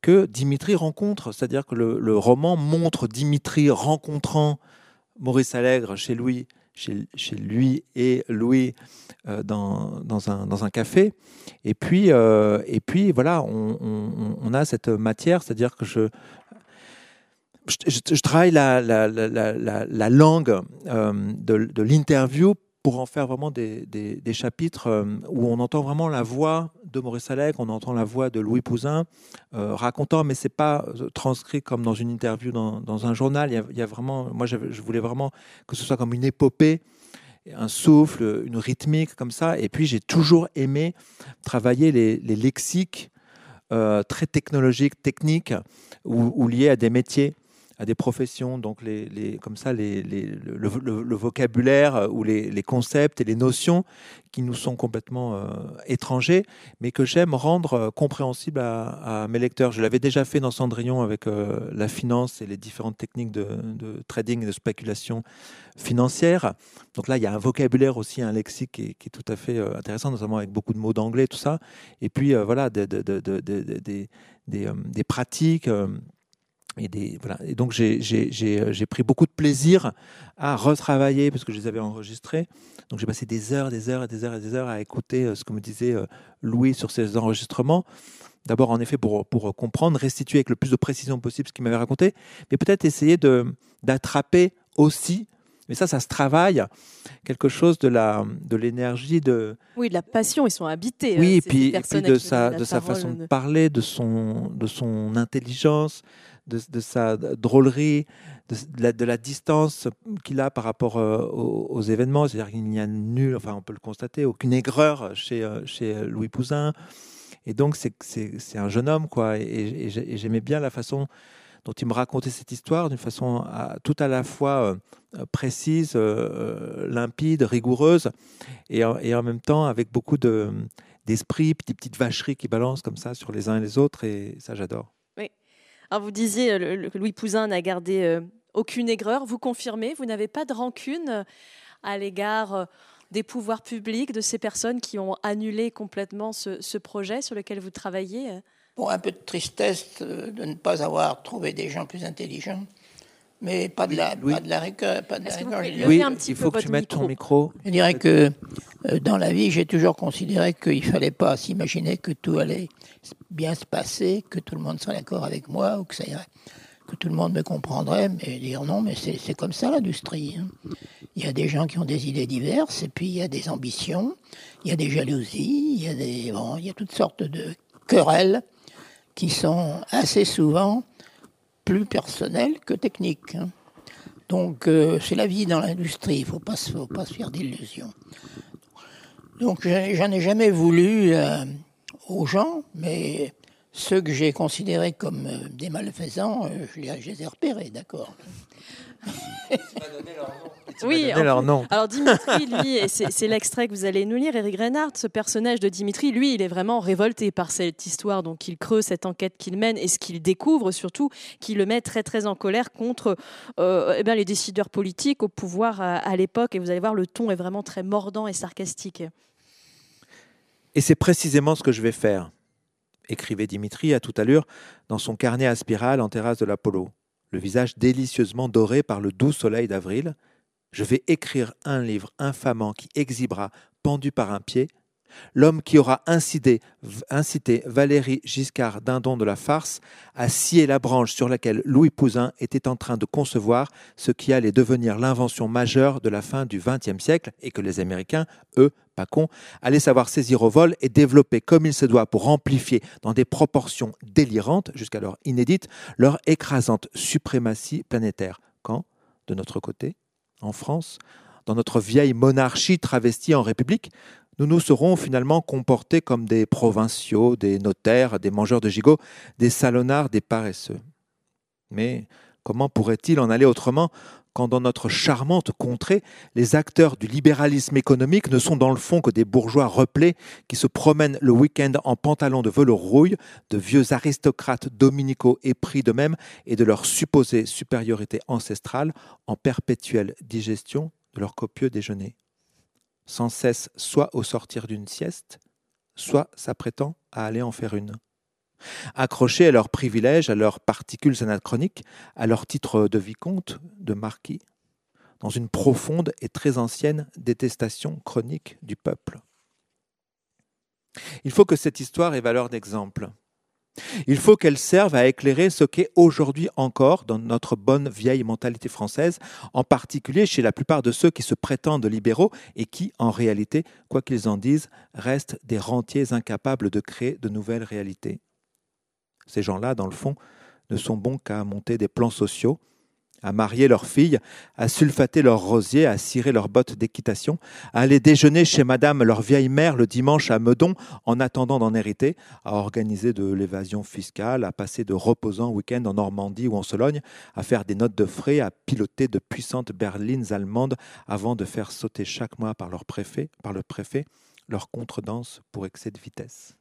que Dimitri rencontre, c'est-à-dire que le, roman montre Dimitri rencontrant Maurice Allègre chez Louis, chez, lui et Louis dans, dans, un, café. Et puis, et puis voilà, on, a cette matière, c'est-à-dire que je, je, travaille la, la, la, la langue euh, de, de l'interview pour en faire vraiment des, chapitres euh, où on entend vraiment la voix de Maurice Allègre, on entend la voix de Louis Pouzin euh, racontant, mais c'est pas transcrit comme dans une interview dans, un journal. Il y, a, vraiment, moi, je voulais vraiment que ce soit comme une épopée un souffle, une rythmique comme ça. Et puis j'ai toujours aimé travailler les, les lexiques très technologiques, techniques ou, ou, liés à des métiers à des professions, donc les, les comme ça, les, les, le, vocabulaire ou les, concepts et les notions qui nous sont complètement euh, étrangers, mais que j'aime rendre euh, compréhensibles à, mes lecteurs. Je l'avais déjà fait dans Cendrillon avec euh, la finance et les différentes techniques de, trading et de spéculation financière. Donc là, il y a un vocabulaire aussi, un lexique qui est, tout à fait intéressant, notamment avec beaucoup de mots d'anglais, tout ça. Et puis voilà, des, des, des pratiques et, des, voilà. et donc euh, j'ai pris beaucoup de plaisir à retravailler parce que je les avais enregistrés. Donc j'ai passé des heures, des heures et des heures et des heures à écouter euh, ce que me disait euh, Louis sur ces enregistrements. D'abord, en effet, pour, pour comprendre, restituer avec le plus de précision possible ce qu'il m'avait raconté, mais peut-être essayer d'attraper aussi, mais ça, ça se travaille, quelque chose de la de l'énergie de oui de la passion ils sont habités oui et puis, et puis de sa de sa façon de parler de son de son intelligence de, sa drôlerie, de, la, distance qu'il a par rapport euh, aux, événements. C'est-à-dire qu'il n'y a nul, enfin on peut le constater, aucune aigreur chez, euh, chez Louis Pouzin. Et donc, c'est un jeune homme, quoi. Et, j'aimais bien la façon dont il me racontait cette histoire d'une façon tout à la fois euh, précise, euh, limpide, rigoureuse, et en, même temps avec beaucoup d'esprit, des petites vacheries qui balancent comme ça sur les uns et les autres, et ça j'adore. Alors vous disiez, que Louis Pouzin n'a gardé euh, aucune aigreur, vous confirmez, vous n'avez pas de rancune à l'égard des pouvoirs publics, de ces personnes qui ont annulé complètement ce, projet sur lequel vous travaillez Bon, un peu de tristesse de ne pas avoir trouvé des gens plus intelligents, mais pas de la, pas de la rigueur. Pas de la Oui, il faut que tu mettes ton micro. Je dirais que euh, dans la vie, j'ai toujours considéré qu'il ne fallait pas s'imaginer que tout allait bien se passer, que tout le monde serait d'accord avec moi, ou que ça irait que tout le monde me comprendrait, mais dire non, mais c'est comme ça l'industrie. Hein. Il y a des gens qui ont des idées diverses, et puis il y a des ambitions, il y a des jalousies, il y a, des, bon, il y a toutes sortes de querelles qui sont assez souvent plus personnelles que techniques. Hein. Donc euh, c'est la vie dans l'industrie, il faut pas, faut pas se faire d'illusions. Donc j'en ai jamais voulu euh, aux gens, mais ceux que j'ai considérés comme euh, des malfaisants, je les, ai repérés, d'accord. Oui, leur nom. alors Dimitri, lui, c'est l'extrait que vous allez nous lire, Eric Reinhardt, ce personnage de Dimitri, lui, il est vraiment révolté par cette histoire, donc il creuse cette enquête qu'il mène et ce qu'il découvre surtout, qui le met très très en colère contre euh, eh bien, les décideurs politiques au pouvoir à l'époque, et vous allez voir, le ton est vraiment très mordant et sarcastique. Et c'est précisément ce que je vais faire écrivait Dimitri à toute allure dans son carnet à spirale en terrasse de l'Apollo, le visage délicieusement doré par le doux soleil d'avril. Je vais écrire un livre infamant qui exhibera, pendu par un pied, L'homme qui aura incité, Valérie Giscard Dindon de la farce à scier la branche sur laquelle Louis Pouzin était en train de concevoir ce qui allait devenir l'invention majeure de la fin du XXe siècle et que les Américains, eux, pas cons, allaient savoir saisir au vol et développer comme il se doit pour amplifier dans des proportions délirantes, jusqu'alors inédites, leur écrasante suprématie planétaire. Quand, de notre côté, en France, dans notre vieille monarchie travestie en république, nous nous serons finalement comportés comme des provinciaux, des notaires, des mangeurs de gigots, des salonnards, des paresseux. Mais comment pourrait-il en aller autrement quand dans notre charmante contrée, les acteurs du libéralisme économique ne sont dans le fond que des bourgeois replés qui se promènent le week-end en pantalon de velours rouille, de vieux aristocrates dominicaux épris d'eux-mêmes et de leur supposée supériorité ancestrale en perpétuelle digestion de leur copieux déjeuner sans cesse soit au sortir d'une sieste, soit s'apprêtant à aller en faire une. Accrochés à leurs privilèges, à leurs particules anachroniques, à leur titre de vicomte, de marquis, dans une profonde et très ancienne détestation chronique du peuple. Il faut que cette histoire ait valeur d'exemple. Il faut qu'elle serve à éclairer ce qu'est aujourd'hui encore dans notre bonne vieille mentalité française, en particulier chez la plupart de ceux qui se prétendent libéraux et qui, en réalité, quoi qu'ils en disent, restent des rentiers incapables de créer de nouvelles réalités. Ces gens-là, dans le fond, ne sont bons qu'à monter des plans sociaux, à marier leurs filles, à sulfater leurs rosiers, à cirer leurs bottes d'équitation, à aller déjeuner chez madame leur vieille mère le dimanche à Meudon en attendant d'en hériter, à organiser de l'évasion fiscale, à passer de reposants week-ends en Normandie ou en Sologne, à faire des notes de frais, à piloter de puissantes berlines allemandes avant de faire sauter chaque mois par leur préfet, par le préfet leur contredanse pour excès de vitesse.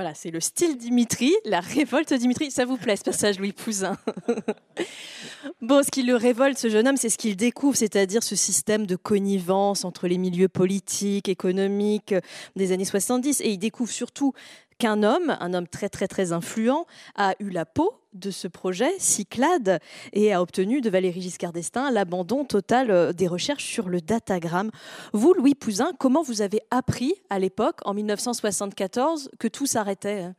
Voilà, c'est le style Dimitri, la révolte Dimitri. Ça vous plaît ce passage, Louis Pouzin? Bon, ce qui le révolte, ce jeune homme, c'est ce qu'il découvre, c'est-à-dire ce système de connivence entre les milieux politiques, économiques des années 70. Et il découvre surtout qu'un homme, un homme très très très influent, a eu la peau de ce projet, Cyclade, et a obtenu de Valérie Giscard d'Estaing l'abandon total euh, des recherches sur le datagramme. Vous, Louis Pouzin, comment vous avez appris à l'époque, en 1974, que tout s'arrêtait?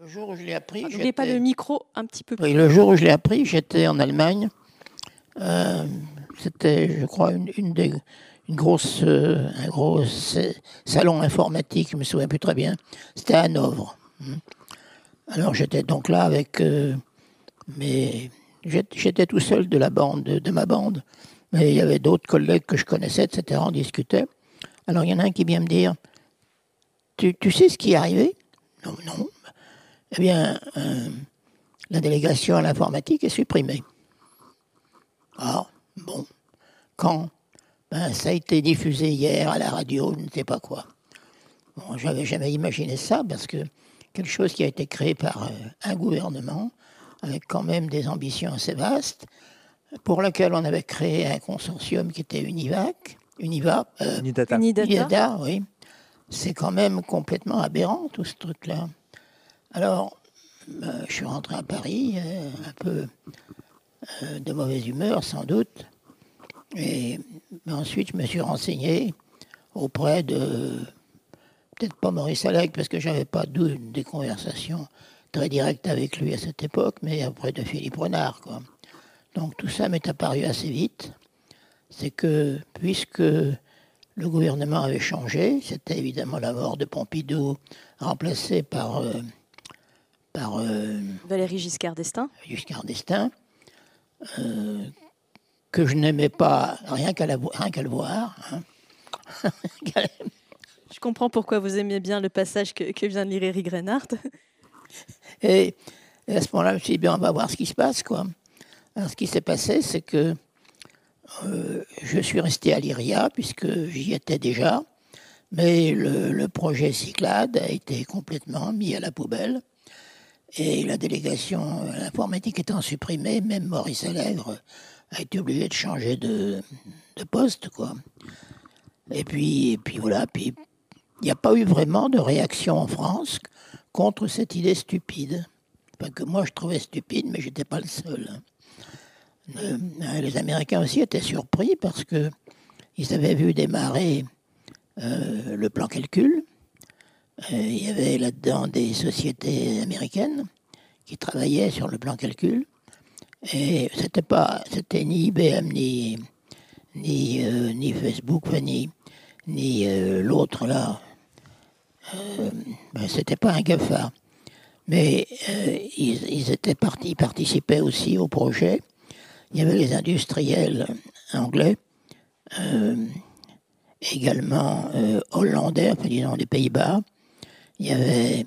Le jour où je l'ai appris... Je n'ai pas le micro un petit peu plus. Oui, le jour où je l'ai appris, j'étais en Allemagne. Euh, c'était, je crois, une, des une grosse, euh, un gros salon informatique, je me souviens plus très bien. C'était à Hanovre. Hmm. Alors j'étais donc là avec euh, mais j'étais tout seul de la bande, de, ma bande, mais il y avait d'autres collègues que je connaissais, etc. On discutait. Alors il y en a un qui vient me dire tu, tu, sais ce qui est arrivé? Non, non. Eh bien, euh, la délégation à l'informatique est supprimée. Ah, bon. Quand ben, Ça a été diffusé hier à la radio, je ne sais pas quoi. Bon, j'avais jamais imaginé ça parce que quelque chose qui a été créé par euh, un gouvernement avec quand même des ambitions assez vastes, pour lequel on avait créé un consortium qui était Univac, Univa, euh, Unidata. Unidata, oui. C'est quand même complètement aberrant tout ce truc-là. Alors, je suis rentré à Paris, un peu euh, de mauvaise humeur sans doute. Et ensuite, je me suis renseigné auprès de, peut-être pas Maurice Alec, parce que j'avais pas des conversations très directes avec lui à cette époque, mais auprès de Philippe Renard. Quoi. Donc tout ça m'est apparu assez vite. C'est que puisque le gouvernement avait changé, c'était évidemment la mort de Pompidou, remplacé par, euh, par euh, Valérie Giscard d'Estaing. Giscard d'Estaing. Euh, que je n'aimais pas rien qu'à le voir. Hein. je comprends pourquoi vous aimiez bien le passage que, vient de lire Eric Reinhardt. Et, à ce moment-là, je me suis dit, bien, on va voir ce qui se passe. Quoi. Alors, ce qui s'est passé, c'est que euh, je suis resté à l'IRIA, puisque j'y étais déjà, mais le, le projet Cyclade a été complètement mis à la poubelle. Et la délégation informatique étant supprimée, même Maurice Allègre a été obligé de changer de, poste. Quoi. Et puis, et puis voilà, puis il n'y a pas eu vraiment de réaction en France contre cette idée stupide. Pas que moi je trouvais stupide, mais j'étais pas le seul. Euh, les Américains aussi étaient surpris parce que ils avaient vu démarrer euh, le plan calcul, euh, il y avait là-dedans des sociétés américaines qui travaillaient sur le plan calcul. Et c'était pas, c'était ni IBM, euh, ni Facebook, ni, euh, l'autre là. Ben, c'était pas un GAFA. Mais ils, étaient partis, participaient aussi au projet. Il y avait les industriels anglais, également hollandais, disons des Pays-Bas, il y avait,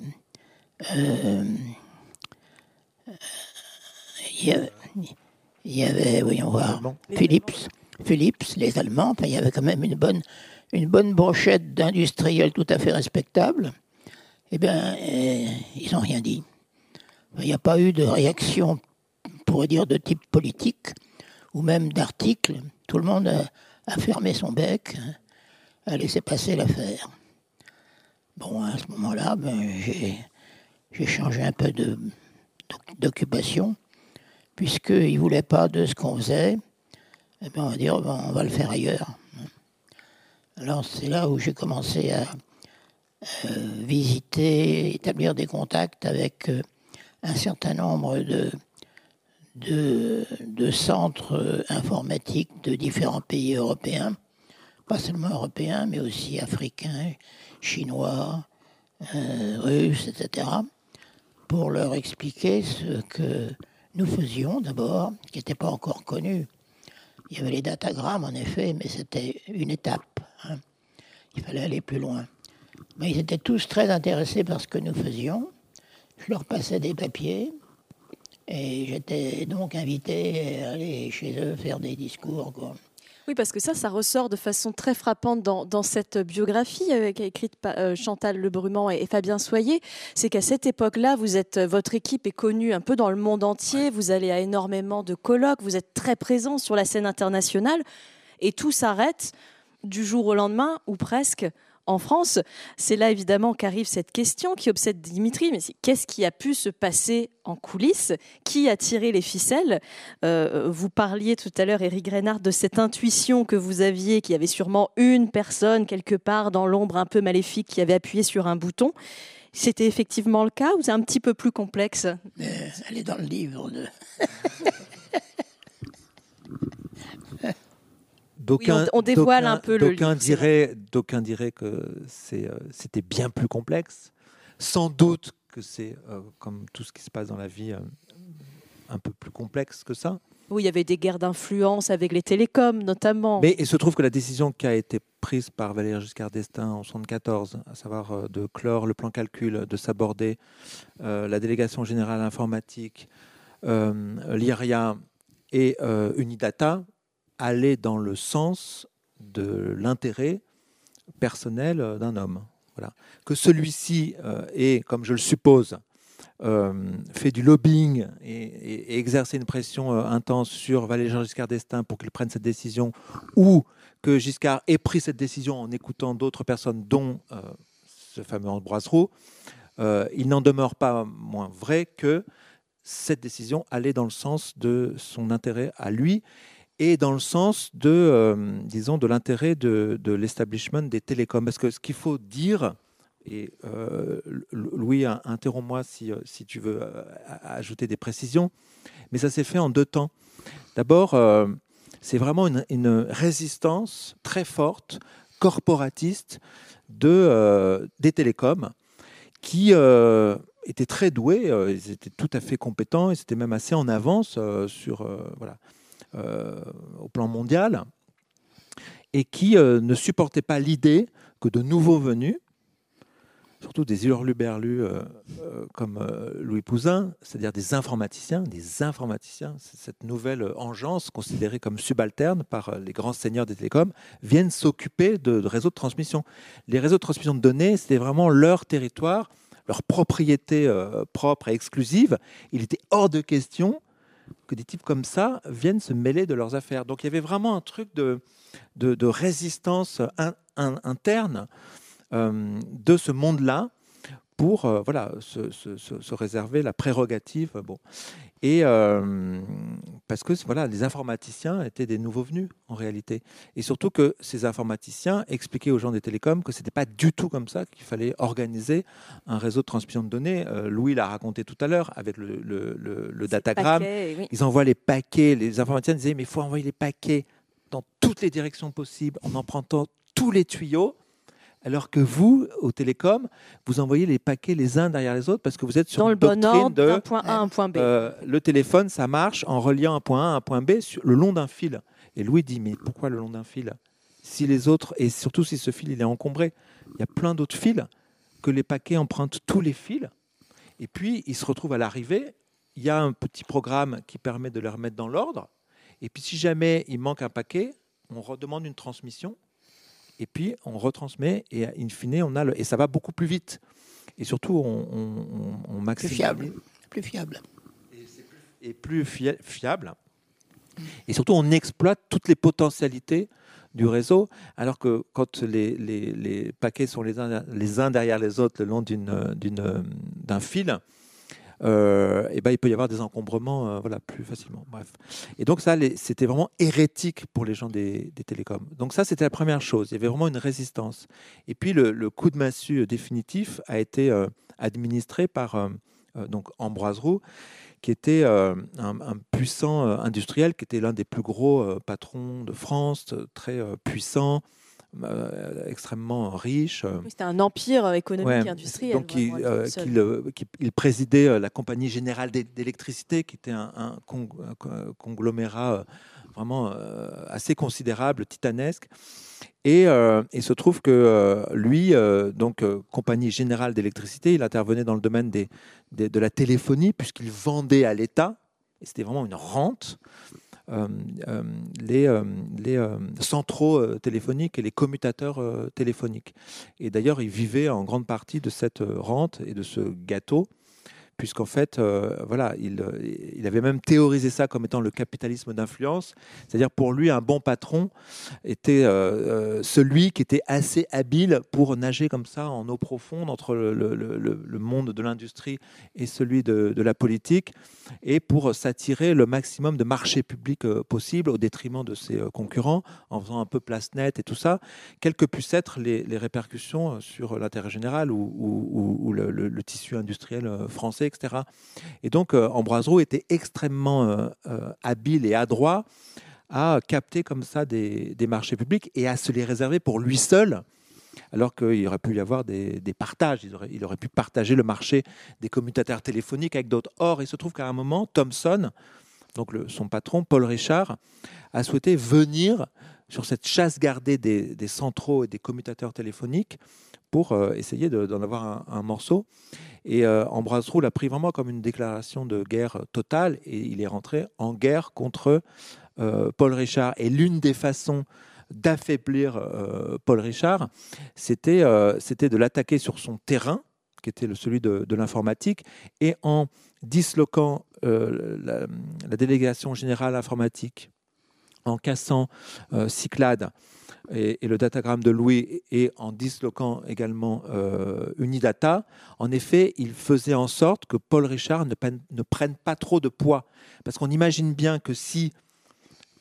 euh, il y avait, voyons voir, Philips, Philips, les Allemands, il y avait quand même une bonne, une bonne brochette d'industriels tout à fait respectables. Eh bien, euh, ils n'ont rien dit. Il n'y a pas eu de réaction, on pourrait dire, de type politique, ou même d'article. Tout le monde a, a fermé son bec, a laissé passer l'affaire. Bon, à ce moment-là, ben, j'ai changé un peu d'occupation, puisqu'ils ne voulaient pas de ce qu'on faisait. Eh ben, on va dire, ben, on va le faire ailleurs. Alors c'est là où j'ai commencé à euh, visiter, établir des contacts avec euh, un certain nombre de, centres informatiques de différents pays européens, pas seulement européens, mais aussi africains, chinois, euh, russes, etc., pour leur expliquer ce que nous faisions d'abord, qui n'était pas encore connu. Il y avait les datagrammes, en effet, mais c'était une étape. Hein. Il fallait aller plus loin. Mais ils étaient tous très intéressés par ce que nous faisions. Je leur passais des papiers et j'étais donc invité à aller chez eux faire des discours. Oui, parce que ça, ça ressort de façon très frappante dans, cette biographie euh, écrite par euh, Chantal Lebrumant et, Fabien Soyer. C'est qu'à cette époque-là, vous êtes, euh, votre équipe est connue un peu dans le monde entier. Vous allez à énormément de colloques. Vous êtes très présent sur la scène internationale. Et tout s'arrête du jour au lendemain, ou presque, en France. C'est là évidemment qu'arrive cette question qui obsède Dimitri, mais qu'est-ce qui a pu se passer en coulisses? Qui a tiré les ficelles? Euh, Vous parliez tout à l'heure, Eric Reinhardt, de cette intuition que vous aviez, qu'il y avait sûrement une personne quelque part dans l'ombre un peu maléfique qui avait appuyé sur un bouton. C'était effectivement le cas ou c'est un petit peu plus complexe? Elle est dans le livre. De... on, dévoile un peu le D'aucuns diraient, que euh, c'était bien plus complexe. Sans doute que c'est, euh, comme tout ce qui se passe dans la vie, euh, un peu plus complexe que ça. Oui, il y avait des guerres d'influence avec les télécoms, notamment. Mais il se trouve que la décision qui a été prise par Valéry Giscard d'Estaing en 1974, à savoir de clore le plan calcul, de s'aborder euh, la délégation générale informatique, euh, l'IRIA et Unidata, allait dans le sens de l'intérêt personnel d'un homme. Voilà. Que celui-ci est, comme je le suppose, euh, fait du lobbying et, exercé une pression euh, intense sur Valéry Giscard d'Estaing pour qu'il prenne cette décision, ou que Giscard ait pris cette décision en écoutant d'autres personnes, dont euh, ce fameux Ambroise Roux, il n'en demeure pas moins vrai que cette décision allait dans le sens de son intérêt à lui et dans le sens de, disons, de l'intérêt de, l'establishment des télécoms. Parce que ce qu'il faut dire, et euh, Louis, interromps-moi si, euh, si, tu veux euh, ajouter des précisions. Mais ça s'est fait en deux temps. D'abord, c'est vraiment une, résistance très forte, corporatiste, de, des télécoms, qui étaient très doués, ils étaient tout à fait compétents, ils étaient même assez en avance sur, voilà, au plan mondial, et qui ne supportaient pas l'idée que de nouveaux venus, surtout des hurluberlus euh, euh, comme euh, Louis Pouzin, c'est-à-dire des informaticiens, des informaticiens, cette nouvelle engeance considérée comme subalterne par les grands seigneurs des télécoms, viennent s'occuper de, réseaux de transmission. Les réseaux de transmission de données, c'était vraiment leur territoire, leur propriété propre et exclusive. Il était hors de question que des types comme ça viennent se mêler de leurs affaires. Donc il y avait vraiment un truc de, de, résistance interne euh, de ce monde-là pour euh, voilà, se, réserver la prérogative. Bon. Et euh, parce que voilà, les informaticiens étaient des nouveaux venus en réalité. Et surtout que ces informaticiens expliquaient aux gens des télécoms que ce n'était pas du tout comme ça qu'il fallait organiser un réseau de transmission de données. Louis l'a raconté tout à l'heure avec le, le, datagramme. Ils envoient les paquets. Les informaticiens disaient mais il faut envoyer les paquets dans toutes les directions possibles en empruntant tous les tuyaux alors que vous, au télécom, vous envoyez les paquets les uns derrière les autres parce que vous êtes sur Dans le bon ordre, de d'un point A un point B. Euh, le téléphone, ça marche en reliant un point A à un point B sur, le long d'un fil. Et Louis dit mais pourquoi le long d'un fil? Si les autres et surtout si ce fil il est encombré, il y a plein d'autres fils que les paquets empruntent tous les fils. Et puis ils se retrouvent à l'arrivée. Il y a un petit programme qui permet de les remettre dans l'ordre. Et puis si jamais il manque un paquet, on redemande une transmission et puis on retransmet, et in fine, on a le, et ça va beaucoup plus vite. Et surtout, on, on, Plus fiable. Plus fiable. Et, plus, fiable. Et surtout, on exploite toutes les potentialités du réseau, alors que quand les, les, les paquets sont les uns, les uns derrière les autres le long d'un fil, euh, eh ben, il peut y avoir des encombrements euh, voilà, plus facilement. Bref. Et donc ça, c'était vraiment hérétique pour les gens des, télécoms. Donc ça, c'était la première chose. Il y avait vraiment une résistance. Et puis le, coup de massue définitif a été euh, administré par donc Ambroise Roux, qui était un, puissant industriel, qui était l'un des plus gros patrons de France, très puissant, euh, extrêmement riche. C'était un empire économique et industriel. Donc, euh, il, présidait euh, la Compagnie Générale d'électricité, qui était un, conglomérat vraiment assez considérable, titanesque. Et il se trouve que lui, donc Compagnie Générale d'électricité, il intervenait dans le domaine des, de la téléphonie, puisqu'il vendait à l'État. Et c'était vraiment une rente. Euh, euh, les, euh, centraux téléphoniques et les commutateurs téléphoniques. Et d'ailleurs, il vivait en grande partie de cette rente et de ce gâteau puisqu'en fait, euh, voilà, il, avait même théorisé ça comme étant le capitalisme d'influence. C'est-à-dire pour lui, un bon patron était euh, euh, celui qui était assez habile pour nager comme ça en eau profonde entre le, monde de l'industrie et celui de, la politique, et pour s'attirer le maximum de marchés publics possible au détriment de ses concurrents, en faisant un peu place nette et tout ça, quelles que puissent être les, répercussions sur l'intérêt général ou le, tissu industriel français etc. Et donc, euh, Ambroise Roux était extrêmement euh, euh, habile et adroit à capter comme ça des, marchés publics et à se les réserver pour lui seul, alors qu'il aurait pu y avoir des, partages. Il aurait, pu partager le marché des commutateurs téléphoniques avec d'autres. Or, il se trouve qu'à un moment, Thomson, donc son patron, Paul Richard, a souhaité venir sur cette chasse gardée des, centraux et des commutateurs téléphoniques pour euh, essayer d'en avoir un, morceau. Et euh, Ambroise Roux l'a pris vraiment comme une déclaration de guerre totale et il est rentré en guerre contre euh, Paul Richard. Et l'une des façons d'affaiblir Paul Richard, c'était de l'attaquer sur son terrain, qui était celui de, l'informatique, et en disloquant la, la, délégation générale informatique en cassant euh, Cyclade et, le datagramme de Louis et en disloquant également euh, Unidata, en effet, il faisait en sorte que Paul Richard ne, ne prenne pas trop de poids. Parce qu'on imagine bien que si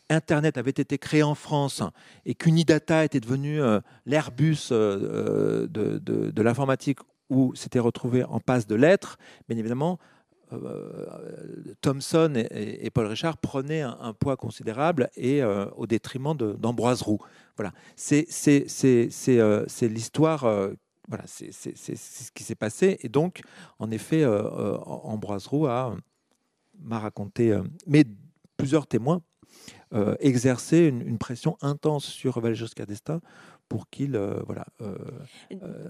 Internet avait été créé en France et qu'Unidata était devenu euh, l'Airbus de, de l'informatique où s'était retrouvé en passe de lettres, bien évidemment, euh, Thomson et, Paul Richard prenaient un, poids considérable et euh, au détriment d'Ambroise Roux. Voilà, c'est euh, l'histoire. voilà, c'est ce qui s'est passé. Et donc, en effet, Ambroise Roux m'a raconté, mais plusieurs témoins une, une, pression intense sur Valéry Giscard d'Estaing pour qu'il euh, voilà, euh,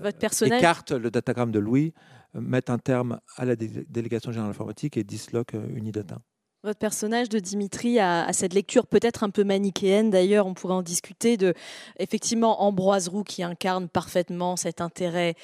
Votre personnage... écarte le datagramme de Louis, mette un terme à la délégation générale informatique et disloque Unidata. Votre personnage de Dimitri a, cette lecture peut-être un peu manichéenne, d'ailleurs, on pourrait en discuter, de effectivement Ambroise Roux qui incarne parfaitement cet intérêt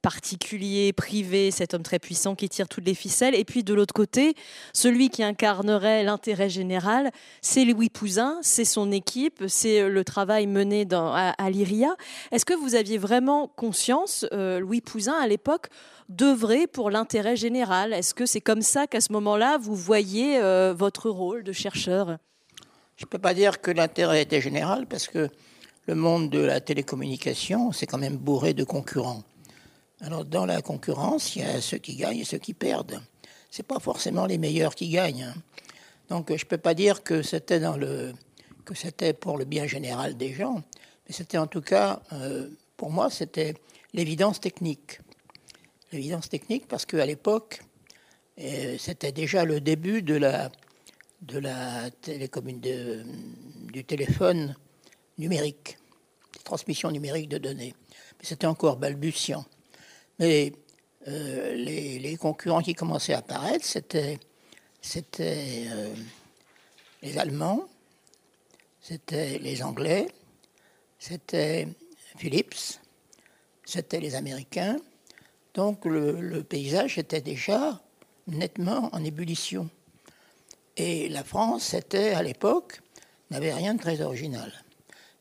particulier, privé, cet homme très puissant qui tire toutes les ficelles. Et puis de l'autre côté, celui qui incarnerait l'intérêt général, c'est Louis Pouzin, c'est son équipe, c'est le travail mené dans, à, l'IRIA. Est-ce que vous aviez vraiment conscience, euh, Louis Pouzin, à l'époque, d'œuvrer pour l'intérêt général? Est-ce que c'est comme ça qu'à ce moment-là, vous voyez euh, votre rôle de chercheur? Je ne peux pas dire que l'intérêt était général parce que le monde de la télécommunication, c'est quand même bourré de concurrents. Alors dans la concurrence, il y a ceux qui gagnent et ceux qui perdent. C'est pas forcément les meilleurs qui gagnent. Hein. Donc je peux pas dire que c'était pour le bien général des gens, mais c'était en tout cas euh, pour moi c'était l'évidence technique. L'évidence technique parce qu'à l'époque euh, c'était déjà le début de la de la du téléphone numérique, transmission numérique de données. Mais c'était encore balbutiant. Euh, les, concurrents qui commençaient à apparaître, c'était, euh, les Allemands, c'était les Anglais, c'était Philips, c'était les Américains. Donc le, paysage était déjà nettement en ébullition. Et la France, était à l'époque, n'avait rien de très original.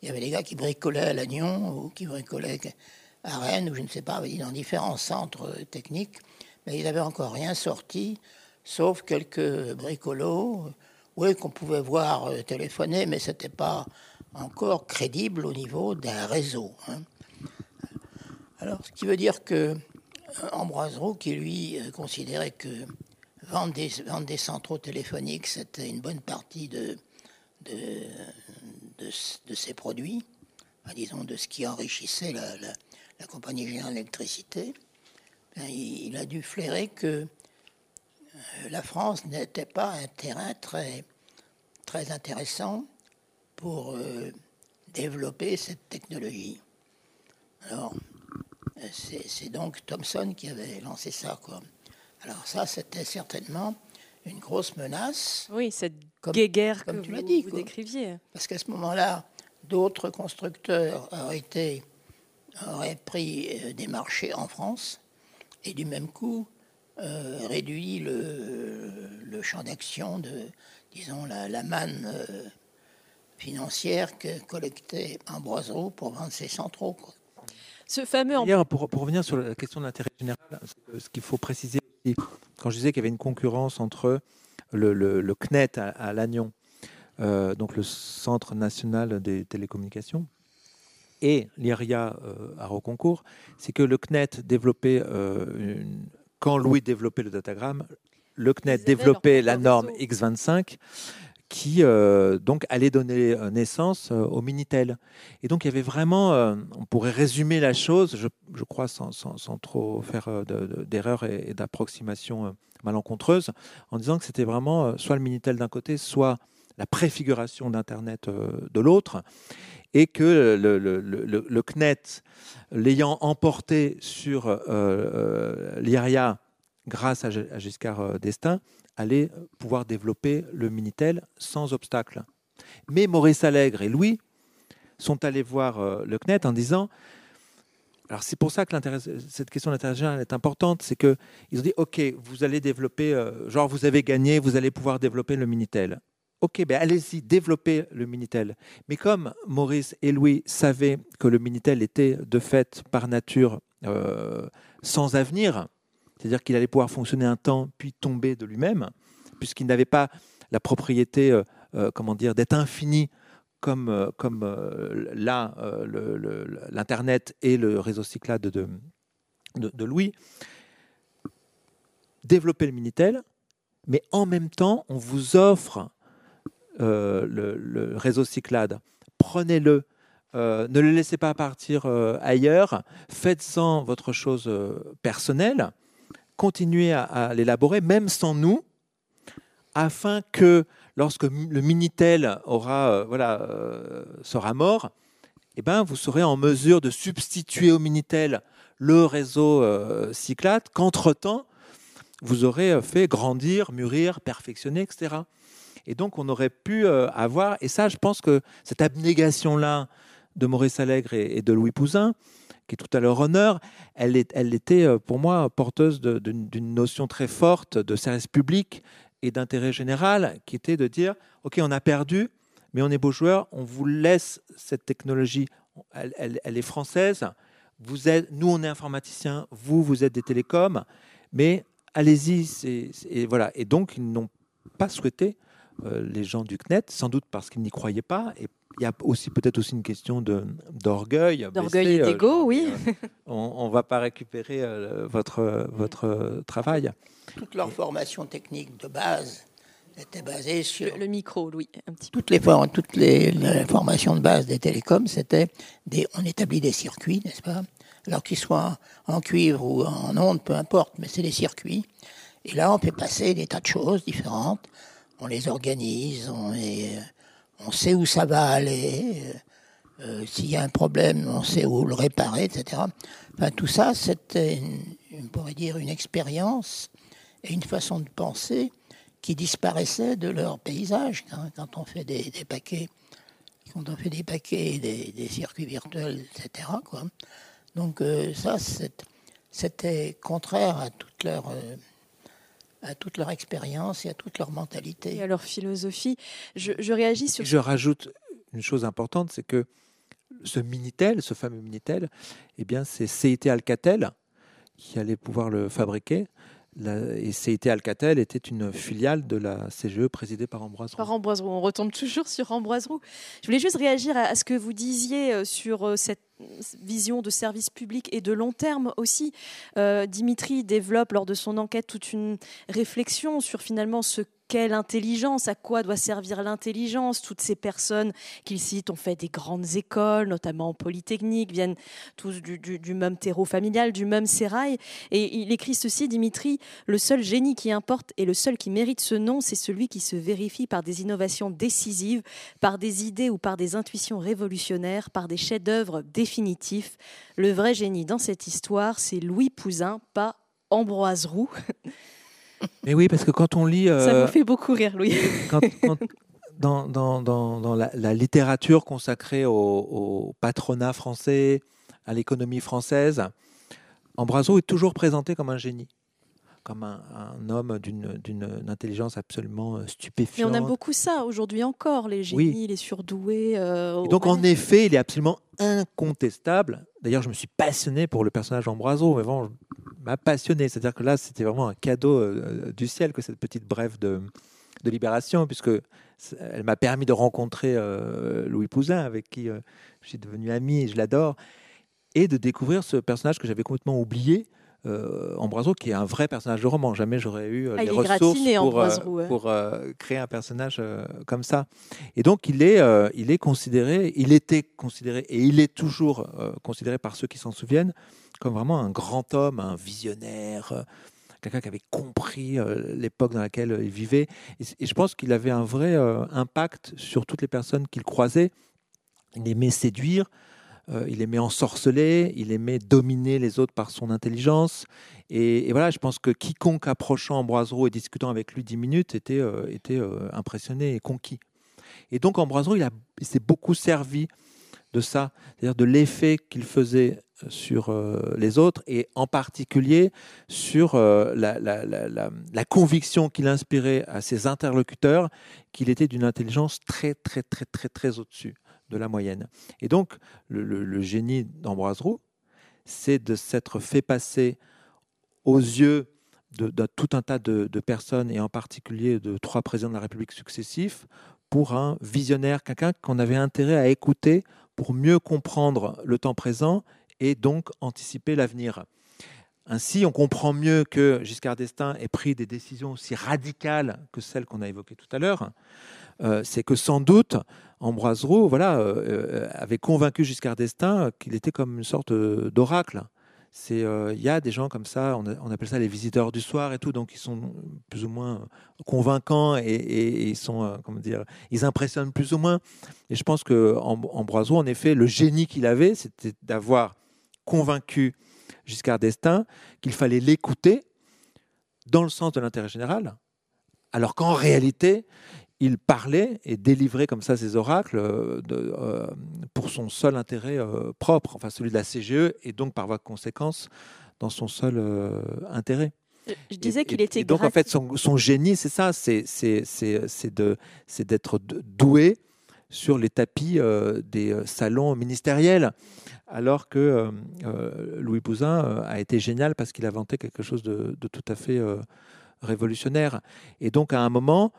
Il y avait des gars qui bricolaient à Lannion ou qui bricolaient à Rennes, ou je ne sais pas, dans différents centres techniques, mais ils n'avaient encore rien sorti, sauf quelques bricolos, oui, qu'on pouvait voir euh, téléphoner, mais ce n'était pas encore crédible au niveau d'un réseau. Hein. Alors, ce qui veut dire que euh, Ambroise Roux, qui lui euh, considérait que vendre des, vendre centraux téléphoniques, c'était une bonne partie de, de, de, ses produits, disons de ce qui enrichissait la Compagnie générale d'électricité, ben, il a dû flairer que euh, la France n'était pas un terrain très, très intéressant pour euh, développer cette technologie. Alors, euh, c'est donc Thomson qui avait lancé ça. Quoi. Alors ça, c'était certainement une grosse menace. Oui, cette guerre comme que tu vous, dit, vous décriviez. Parce qu'à ce moment-là, d'autres constructeurs auraient été aurait pris euh, des marchés en France et du même coup euh, réduit le, champ d'action de, disons, la, manne euh, financière que collectait Ambroise Roux pour vendre ses centraux. Ce fameux. Pour, pour, revenir sur la question de l'intérêt général, ce qu'il faut préciser, quand je disais qu'il y avait une concurrence entre le, CNET à, Lannion, donc le Centre national des télécommunications, et l'IRIA euh, à Roconcourt, c'est que le CNET développait, euh, quand Louis développait le datagramme, le CNET développait la norme X25 qui donc allait donner naissance au Minitel. Et donc il y avait vraiment, on pourrait résumer la chose, je, crois sans, sans, trop faire d'erreurs et, d'approximations malencontreuses, en disant que c'était vraiment soit le Minitel d'un côté, soit la préfiguration d'Internet de l'autre, et que le, CNET, l'ayant emporté sur l'IRIA grâce à Giscard d'Estaing, allait pouvoir développer le Minitel sans obstacle. Mais Maurice Allègre et Louis sont allés voir euh, le CNET en disant alors c'est pour ça que cette question d'intérêt est importante, c'est qu'ils ont dit, OK, vous allez développer, euh, genre vous avez gagné, vous allez pouvoir développer le Minitel. OK, ben allez-y, développez le Minitel. Mais comme Maurice et Louis savaient que le Minitel était de fait, par nature, euh, sans avenir, c'est-à-dire qu'il allait pouvoir fonctionner un temps puis tomber de lui-même, puisqu'il n'avait pas la propriété, euh, euh, comment dire, d'être infini comme, comme là l'Internet et le réseau Cyclade de, de, Louis. Développer le Minitel, mais en même temps, on vous offre le, réseau Cyclade. Prenez-le, ne le laissez pas partir ailleurs, faites-en votre chose personnelle continuer à, l'élaborer, même sans nous, afin que lorsque le Minitel aura, euh, voilà, euh, sera mort, eh ben, vous serez en mesure de substituer au Minitel le réseau euh, Cyclade, qu'entre-temps, vous aurez fait grandir, mûrir, perfectionner, etc. Et donc, on aurait pu avoir, et ça, je pense que cette abnégation-là de Maurice Allègre et de Louis Pouzin, qui est tout à leur honneur, elle, était euh, pour moi porteuse d'une notion très forte de service public et d'intérêt général, qui était de dire, OK, on a perdu, mais on est beaux joueurs, on vous laisse cette technologie, elle, est française, nous on est informaticiens, vous, vous êtes des télécoms, mais allez-y, et voilà. Et donc, ils n'ont pas souhaité, euh, les gens du CNET, sans doute parce qu'ils n'y croyaient pas, et il y a aussi peut-être aussi une question d'orgueil. D'orgueil et euh, d'ego, oui. on ne va pas récupérer euh, votre, votre travail. Toute leur formation technique de base était basée sur... Le, micro, oui, un petit toutes Les, toutes les, formations de base des télécoms, c'était des, on établit des circuits, n'est-ce pas? Alors qu'ils soient en cuivre ou en onde, peu importe, mais c'est des circuits. Et là, on fait passer des tas de choses différentes. On les organise, on les on sait où ça va aller. Euh, euh, s'il y a un problème, on sait où le réparer, etc. Enfin, tout ça, c'était, on pourrait dire, une expérience et une façon de penser qui disparaissait de leur paysage quand, on fait des, paquets, quand on fait des paquets, des, circuits virtuels, etc. Donc euh, ça, c'était contraire à toute leur à toute leur expérience et à toute leur mentalité. Et à leur philosophie. Je, réagis sur... Je rajoute une chose importante, c'est que ce Minitel, ce fameux Minitel, eh bien, c'est CIT Alcatel qui allait pouvoir le fabriquer. Et CIT Alcatel était une filiale de la CGE présidée par Ambroise Roux. Par Ambroise Roux. On retombe toujours sur Ambroise Roux. Je voulais juste réagir à ce que vous disiez euh, sur euh, cette vision de service public et de long terme aussi. Euh, Dimitri développe lors de son enquête toute une réflexion sur finalement ce quelle intelligence, à quoi doit servir l'intelligence. Toutes ces personnes qu'il cite ont fait des grandes écoles, notamment en Polytechnique, viennent tous du, même terreau familial, du même sérail. Et il écrit ceci, Dimitri, le seul génie qui importe et le seul qui mérite ce nom, c'est celui qui se vérifie par des innovations décisives, par des idées ou par des intuitions révolutionnaires, par des chefs-d'œuvre définitifs. Le vrai génie dans cette histoire, c'est Louis Pouzin, pas Ambroise Roux. Mais oui, parce que quand on lit. Ça vous euh, fait beaucoup rire, Louis. dans, dans, dans, la, littérature consacrée au, patronat français, à l'économie française, Ambroiseau est toujours présenté comme un génie comme un, homme d'une intelligence absolument euh, stupéfiante. Mais on a beaucoup ça aujourd'hui encore, les génies, les surdoués. Euh, donc en effet, il est absolument incontestable. D'ailleurs, je me suis passionné pour le personnage Ambroiseau, mais bon, m'a passionné. C'est-à-dire que là, c'était vraiment un cadeau euh, du ciel que cette petite brève de, de Libération, puisque elle m'a permis de rencontrer euh, Louis Pouzin, avec qui euh, je suis devenu ami et je l'adore, et de découvrir ce personnage que j'avais complètement oublié, euh, Ambroiseau, qui est un vrai personnage de roman. Jamais j'aurais eu euh, Ah, les ressources pour, euh, ouais. pour, euh, créer un personnage comme ça. Et donc, il est, il est considéré, il était considéré, et il est toujours considéré par ceux qui s'en souviennent, comme vraiment un grand homme, un visionnaire, quelqu'un qui avait compris l'époque dans laquelle il vivait. Et, je pense qu'il avait un vrai impact sur toutes les personnes qu'il croisait. Il aimait séduire, euh, il aimait ensorceler, il aimait dominer les autres par son intelligence. Et, voilà, je pense que quiconque approchant Ambroise Roux et discutant avec lui dix minutes était, euh, était euh, impressionné et conquis. Et donc Ambroise Roux, il, s'est beaucoup servi de ça, c'est-à-dire de l'effet qu'il faisait sur les autres et en particulier sur la- la conviction qu'il inspirait à ses interlocuteurs qu'il était d'une intelligence très très très très très au-dessus de la moyenne. Et donc le, génie d'Ambroise Roux, c'est de s'être fait passer aux yeux de, tout un tas de, de personnes et en particulier de trois présidents de la République successifs pour un visionnaire, quelqu'un qu'on avait intérêt à écouter pour mieux comprendre le temps présent et donc anticiper l'avenir. Ainsi, on comprend mieux que Giscard d'Estaing ait pris des décisions aussi radicales que celles qu'on a évoquées tout à l'heure. Euh, c'est que sans doute Ambroise Roux voilà, euh, euh, avait convaincu Giscard d'Estaing qu'il était comme une sorte euh, d'oracle. Il y a des gens comme ça, on, appelle ça les visiteurs du soir et tout, donc ils sont plus ou moins convaincants et, ils, sont, comment dire, ils impressionnent plus ou moins. Et je pense que Am- Ambroise Roux, en effet, le génie qu'il avait, c'était d'avoir convaincu Giscard d'Estaing qu'il fallait l'écouter dans le sens de l'intérêt général, alors qu'en réalité, il parlait et délivrait comme ça ses oracles euh, de, euh, pour son seul intérêt euh, propre, enfin celui de la CGE, et donc par voie de conséquence dans son seul euh, intérêt. Je disais qu'il était et donc en fait, son, son génie, c'est ça, c'est d'être doué sur les tapis euh, des salons ministériels, alors que euh, euh, Louis Pouzin euh, a été génial parce qu'il inventait quelque chose de, de tout à fait révolutionnaire. Et donc à un moment,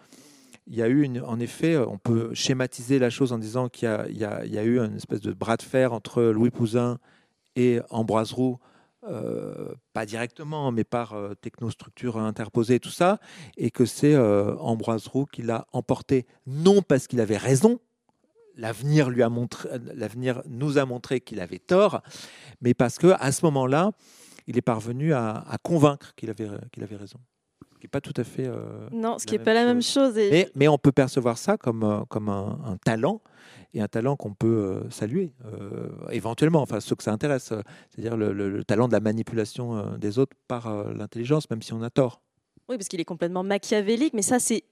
il y a eu, une, en effet, on peut schématiser la chose en disant qu'il y, a- eu une espèce de bras de fer entre Louis Pouzin et Ambroise Roux, euh, pas directement, mais par euh, technostructure interposée, tout ça, et que c'est euh, Ambroise Roux qui l'a emporté, non parce qu'il avait raison, l'avenir lui a montré, l'avenir nous a montré qu'il avait tort, mais parce que à ce moment-là, il est parvenu à, convaincre qu'il avait raison. Ce qui n'est pas tout à fait. euh, Non, ce la qui n'est même pas la même chose. Et mais, mais on peut percevoir ça comme, euh, comme un, un talent, et un talent qu'on peut euh, saluer, euh, éventuellement, enfin ceux que ça intéresse, euh, c'est-à-dire le, le- le talent de la manipulation euh, des autres par euh, l'intelligence, même si on a tort. Oui, parce qu'il est complètement machiavélique, mais ça, c'est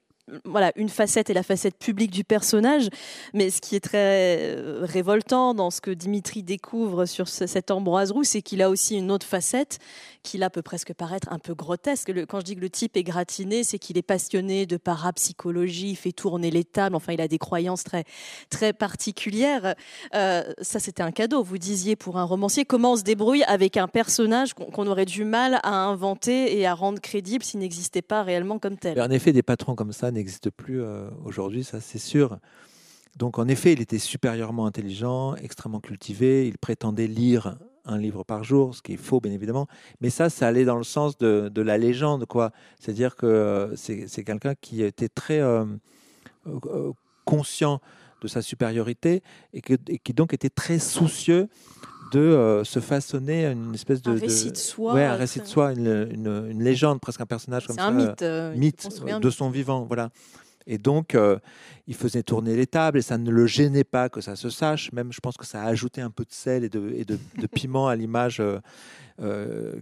voilà, une facette et la facette publique du personnage. Mais ce qui est très euh, révoltant dans ce que Dimitri découvre sur ce- cet Ambroise Roux, c'est qu'il a aussi une autre facette qui là peut presque paraître un peu grotesque. Le- quand je dis que le type est gratiné, c'est qu'il est passionné de parapsychologie, il fait tourner les tables, enfin, il a des croyances très, très particulières. Euh, ça, c'était un cadeau. Vous disiez pour un romancier, comment on se débrouille avec un personnage qu'on aurait du mal à inventer et à rendre crédible s'il n'existait pas réellement comme tel? En effet, des patrons comme ça n'existent plus euh, aujourd'hui, ça c'est sûr. Donc en effet, il était supérieurement intelligent, extrêmement cultivé, il prétendait lire un livre par jour, ce qui est faux bien évidemment, mais ça, ça allait dans le sens de, la légende, quoi. C'est-à-dire que euh, c'est quelqu'un qui était très euh, conscient de sa supériorité et qui donc était très soucieux de euh, se façonner une espèce de... un récit de soi. ouais, un euh, récit de soi, une, une- une légende, presque un personnage comme C'est ça. un mythe. euh, mythe de son vivant, voilà. Et donc, euh, il faisait tourner les tables et ça ne le gênait pas que ça se sache. Même, je pense que ça a ajouté un peu de sel et de, et de, de piment à l'image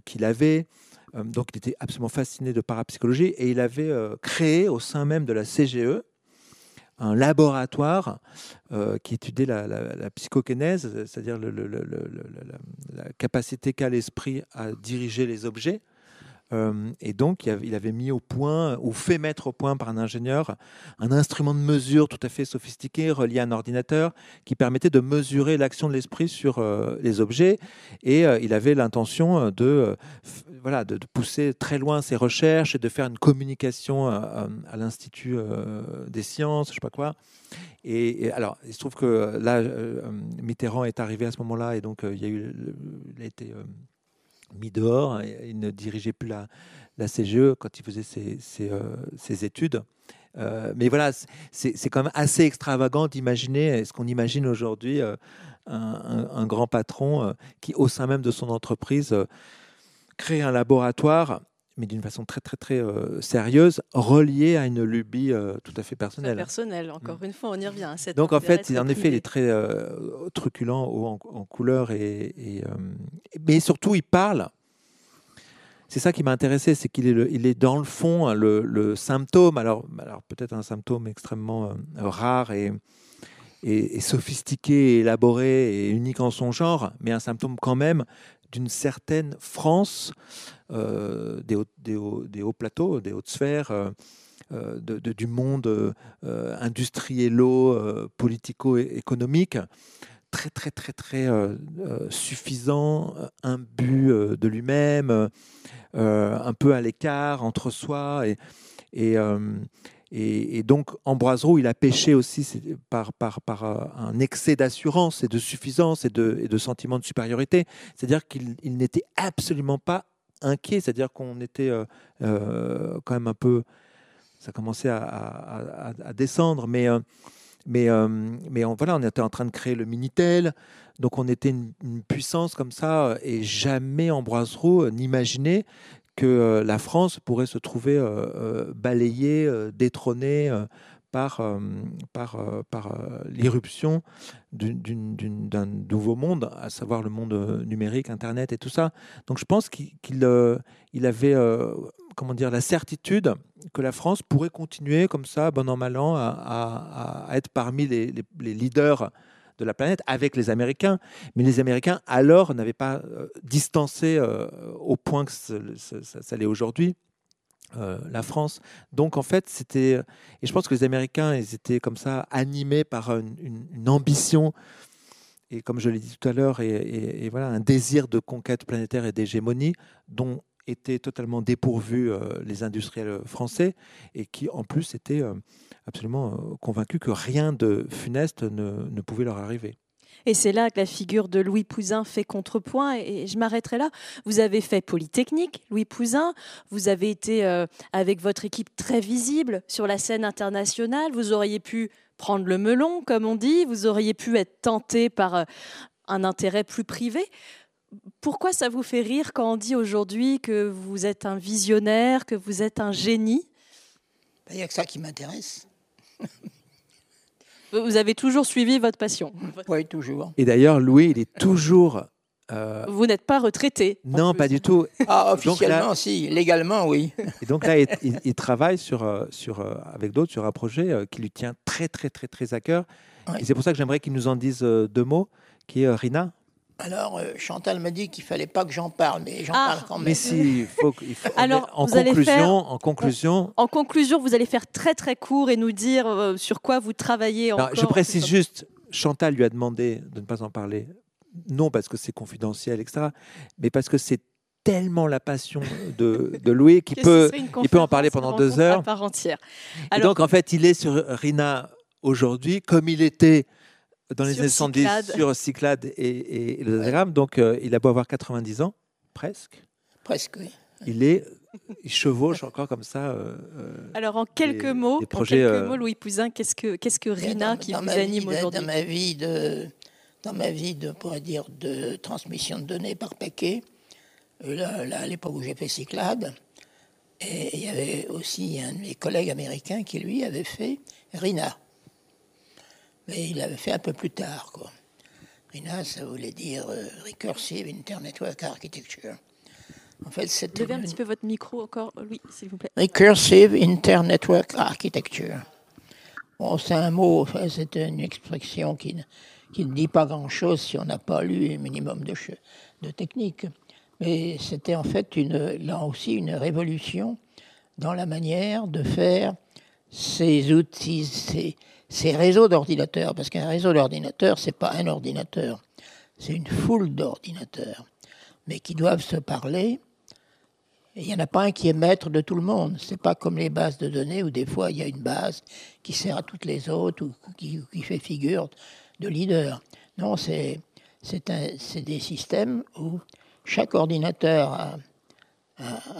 qu'il avait. Donc, il était absolument fasciné de parapsychologie et il avait créé au sein même de la CGE un laboratoire euh, qui étudiait la, la, psychokinèse, c'est-à-dire la capacité qu'a l'esprit à diriger les objets. Euh, et donc, il avait- mis au point, ou fait mettre au point par un ingénieur, un instrument de mesure tout à fait sophistiqué, relié à un ordinateur, qui permettait de mesurer l'action de l'esprit sur euh, les objets. Et euh, il avait l'intention de, voilà, de, pousser très loin ses recherches et de faire une communication à l'Institut des sciences, je sais pas quoi. Et, alors, il se trouve que là, Mitterrand est arrivé à ce moment-là, et donc il a été mis dehors. Il ne dirigeait plus la, la CGE quand il faisait ses, ses, ses études. Euh, mais voilà, c'est quand même assez extravagant d'imaginer ce qu'on imagine aujourd'hui un, un, un, grand patron qui, au sein même de son entreprise, crée un laboratoire mais d'une façon très très très euh, sérieuse, reliée à une lubie euh, tout à fait personnelle. Très personnelle, encore mm. une fois, on y revient. Cette Donc en fait, en effet, il est très euh, truculent en, en, couleur, et, et mais surtout, il parle. C'est ça qui m'a intéressé, c'est qu'il est, il est dans le fond hein, le, le symptôme, alors, alors peut-être un symptôme extrêmement rare et, et, et, sophistiqué, élaboré et unique en son genre, mais un symptôme quand même d'une certaine France euh, des, hauts, des, des, hauts, plateaux, des hautes sphères, euh, euh, de, du monde industriello, politico-économique, très très très très suffisant, imbu de lui-même, un peu à l'écart entre soi et et, donc, Ambroise Roux, il a péché aussi par, euh, un excès d'assurance et de suffisance et de, et sentiment de supériorité. C'est-à-dire qu'il n'était absolument pas inquiet. C'est-à-dire qu'on était euh, euh, quand même un peu. Ça commençait à descendre, mais. mais, mais on, voilà, on était en train de créer le Minitel, donc on était une, une puissance comme ça, et jamais Ambroise Roux n'imaginait que euh, la France pourrait se trouver euh, euh, balayée, détrônée par, par, par l'irruption d'un nouveau monde, à savoir le monde numérique, Internet et tout ça. Donc je pense qu'il il avait comment dire, la certitude que la France pourrait continuer comme ça, bon an, mal an, à, à, être parmi les, les leaders de la planète avec les Américains. Mais les Américains, alors, n'avaient pas euh, distancé euh, au point que ça, l'est aujourd'hui. Euh, la France. Donc en fait, c'était, et je pense que les Américains, ils étaient comme ça animés par une, ambition et comme je l'ai dit tout à l'heure, et, voilà un désir de conquête planétaire et d'hégémonie dont étaient totalement dépourvus les industriels français et qui en plus étaient absolument euh, convaincus que rien de funeste ne, ne pouvait leur arriver. Et c'est là que la figure de Louis Pouzin fait contrepoint. Et je m'arrêterai là. Vous avez fait Polytechnique, Louis Pouzin. Vous avez été euh, avec votre équipe très visible sur la scène internationale. Vous auriez pu prendre le melon, comme on dit. Vous auriez pu être tenté par euh, un intérêt plus privé. Pourquoi ça vous fait rire quand on dit aujourd'hui que vous êtes un visionnaire, que vous êtes un génie? Ben, Il n'y a que ça qui m'intéresse. Vous avez toujours suivi votre passion. Oui, toujours. Et d'ailleurs, Louis, il est toujours. Euh... Vous n'êtes pas retraité Non, pas du tout. Ah, officiellement, là... si. Légalement, oui. Et donc là, il, il travaille sur, euh, sur, euh, avec d'autres sur un projet qui lui tient très, très, très, très à cœur. Oui. Et c'est pour ça que j'aimerais qu'il nous en dise deux mots, qui est Rina. Alors, euh, Chantal m'a dit qu'il fallait pas que j'en parle, mais j'en ah. parle quand même. Mais si, il faut, il faut Alors, en, conclusion, faire, en conclusion, en conclusion, vous allez faire très très court et nous dire euh, sur quoi vous travaillez. Alors, je précise juste, Chantal lui a demandé de ne pas en parler, non parce que c'est confidentiel, etc., mais parce que c'est tellement la passion de, de Louis qu'il peut, il peut en parler pendant deux heures. À part entière. Alors, et donc, en fait, il est sur Rina aujourd'hui, comme il était dans les années 70 sur Cyclade et, et, le Donc, euh, il a beau avoir 90 ans, presque. Presque, oui. Il est, il chevauche encore comme ça. Euh, euh Alors, en quelques des, mots, des projets, en quelques euh, mots, Louis Pouzin, qu'est-ce que, qu'est-ce que Rina dans, qui dans vous anime aujourd'hui Dans ma vie de, dans ma vie de, pourrait dire, de transmission de données par paquet, là, là à l'époque où j'ai fait Cyclade, et il y avait aussi un de mes collègues américains qui lui avait fait Rina mais il l'avait fait un peu plus tard. Quoi. RINA, ça voulait dire euh, Recursive Internetwork Architecture. En fait, c'était. Levez un petit peu votre micro encore, oui, s'il vous plaît. Recursive Internetwork Architecture. Bon, c'est un mot, c'est une expression qui ne, qui ne dit pas grand-chose si on n'a pas lu un minimum de, de technique. Mais c'était en fait une, là aussi une révolution dans la manière de faire ces outils, ces, ces réseaux d'ordinateurs, parce qu'un réseau d'ordinateurs, c'est pas un ordinateur, c'est une foule d'ordinateurs, mais qui doivent se parler. Il n'y en a pas un qui est maître de tout le monde. C'est pas comme les bases de données où des fois il y a une base qui sert à toutes les autres ou qui, fait figure de leader. Non, c'est des systèmes où chaque ordinateur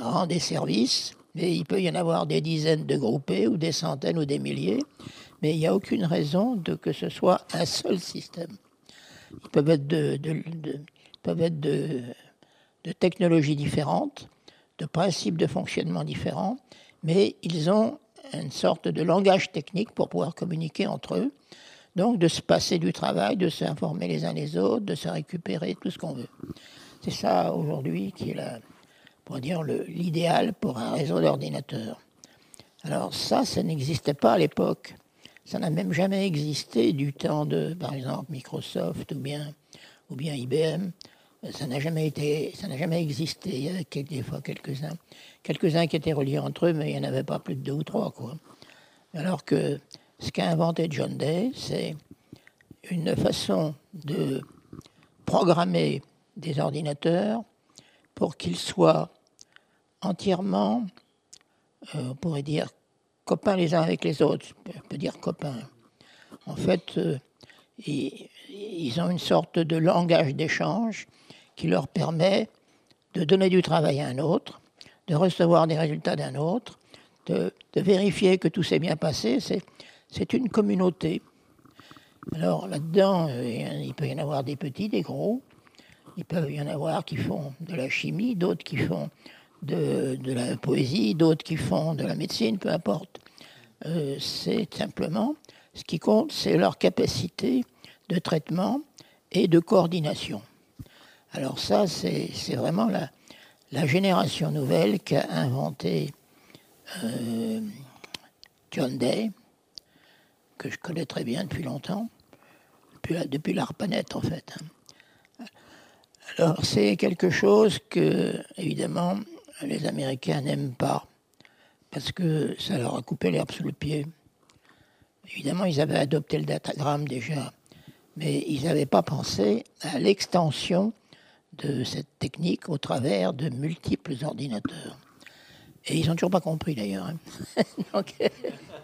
rend des services, mais il peut y en avoir des dizaines de groupés, ou des centaines, ou des milliers, mais il n'y a aucune raison de que ce soit un seul système. Ils peuvent être de, technologies différentes, de principes de fonctionnement différents, mais ils ont une sorte de langage technique pour pouvoir communiquer entre eux. Donc de se passer du travail, de s'informer les uns les autres, de se récupérer, tout ce qu'on veut. C'est ça aujourd'hui qui est pour dire l'idéal pour un réseau d'ordinateurs. Alors ça, ça n'existait pas à l'époque. Ça n'a même jamais existé du temps de, par exemple, Microsoft ou bien, ou bien IBM. Ça n'a jamais été, ça n'a jamais existé. Il y avait des fois quelques-uns, quelques-uns qui étaient reliés entre eux, mais il n'y en avait pas plus de deux ou trois, quoi. Alors que ce qu'a inventé John Day, c'est une façon de programmer des ordinateurs pour qu'ils soient entièrement, euh, on pourrait dire, copains les uns avec les autres, on peut dire copains. En fait, euh, ils, ont une sorte de langage d'échange qui leur permet de donner du travail à un autre, de recevoir des résultats d'un autre, de, vérifier que tout s'est bien passé. C'est une communauté. Alors là-dedans, euh, il peut y en avoir des petits, des gros. Il peut y en avoir qui font de la chimie, d'autres qui font de, la poésie, d'autres qui font de la médecine, peu importe. Euh, c'est simplement, ce qui compte, c'est leur capacité de traitement et de coordination. Alors ça, c'est vraiment la, la, génération nouvelle qu'a inventé euh, John Day, que je connais très bien depuis longtemps, depuis, depuis l'ARPANET en fait. Alors c'est quelque chose que, évidemment, les Américains n'aiment pas, parce que ça leur a coupé l'herbe sous le pied. Évidemment, ils avaient adopté le datagramme déjà, mais ils n'avaient pas pensé à l'extension de cette technique au travers de multiples ordinateurs. Et ils n'ont toujours pas compris d'ailleurs. Hein.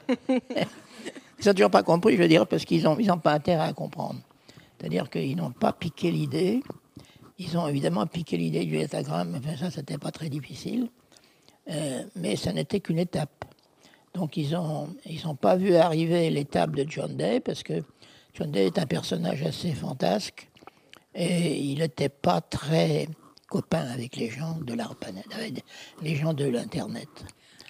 ils n'ont toujours pas compris, je veux dire, parce qu'ils n'ont pas intérêt à comprendre. C'est-à-dire qu'ils n'ont pas piqué l'idée, ils ont évidemment piqué l'idée du datagramme, enfin ça, c'était pas très difficile, euh, mais ça n'était qu'une étape. Donc ils n'ont ils ont pas vu arriver l'étape de John Day, parce que John Day est un personnage assez fantasque, et il n'était pas très copain avec les gens de l'ARPANET, les gens de l'Internet.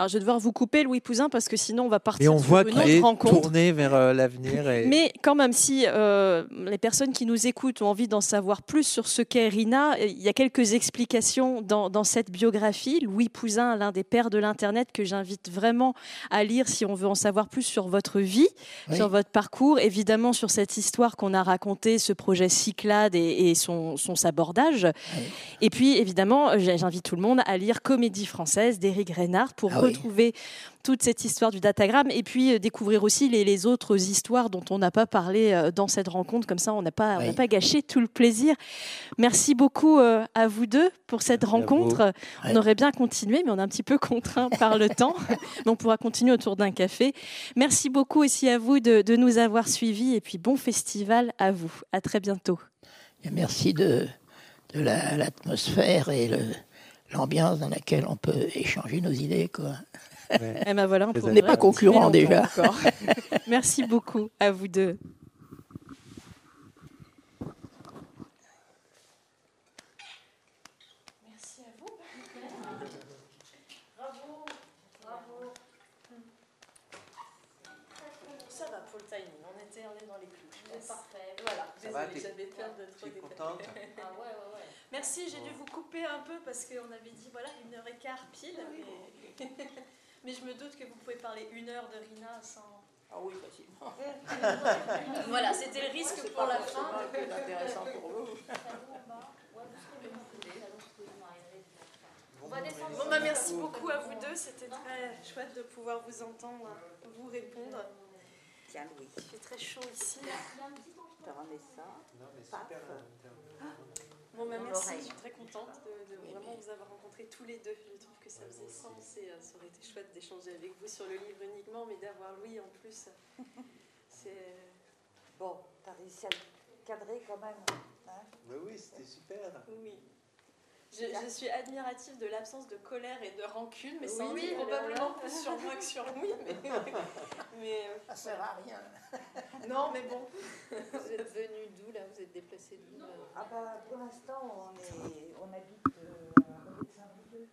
Alors je vais devoir vous couper, Louis Pouzin, parce que sinon on va partir et on voit une autre rencontre. tourner vers euh, l'avenir. Mais quand même, si euh, les personnes qui nous écoutent ont envie d'en savoir plus sur ce qu'est Rina, il y a quelques explications dans, dans cette biographie. Louis Pouzin, l'un des pères de l'Internet, que j'invite vraiment à lire si on veut en savoir plus sur votre vie, sur votre parcours, évidemment sur cette histoire qu'on a racontée, ce projet Cyclade et, son, son, sabordage. Et puis évidemment, j'invite tout le monde à lire Comédie française d'Éric Reynard pour ah retrouver toute cette histoire du datagramme et puis euh, découvrir aussi les, autres histoires dont on n'a pas parlé euh, dans cette rencontre. Comme ça, on n'a pas, pas gâché tout le plaisir. Merci beaucoup euh, à vous deux pour cette rencontre. On aurait bien continué, mais on est un petit peu contraint par le temps. Mais on pourra continuer autour d'un café. Merci beaucoup aussi à vous de, nous avoir suivis et puis bon festival à vous. À très bientôt. merci de, de l'atmosphère et le, l'ambiance dans laquelle on peut échanger nos idées. Quoi. Eh ben voilà, on n'est pas concurrents déjà. Merci beaucoup à vous deux. Merci à vous. Bravo, bravo. Ça va pour le timing, on était, on est dans les clous. C'est parfait. Voilà, désolée, j'avais peur de trop contente? Ah ouais, ouais, ouais. Merci, j'ai dû vous couper un peu parce qu'on avait dit voilà une heure et quart pile. Ah mais... je me doute que vous pouvez parler une heure de Rina sans. Ah oui, facilement. voilà, c'était le risque pour la fin. C'est intéressant pour vous. Bon, bah, merci beaucoup à vous deux. C'était très chouette de pouvoir vous entendre, vous répondre. Tiens, Louis. Il fait très chaud ici. Je te remets ça. Non, mais super. Bon, bah, merci, je suis très contente de, vraiment vous avoir rencontrés tous les deux. Je trouve que ça faisait sens et euh, ça aurait été chouette d'échanger avec vous sur le livre uniquement, mais d'avoir Louis en plus. C'est. Bon, t'as réussi à le cadrer quand même. Hein? Oui, c'était super. Oui. Je, suis admirative de l'absence de colère et de rancune, mais ça oui, probablement plus sur moi que sur lui. Mais, mais euh, ça sert à rien. non, mais bon. Vous êtes venu d'où là? Vous êtes déplacé d'où Ah bah pour l'instant on est, on habite euh, à Saint-Brieuc.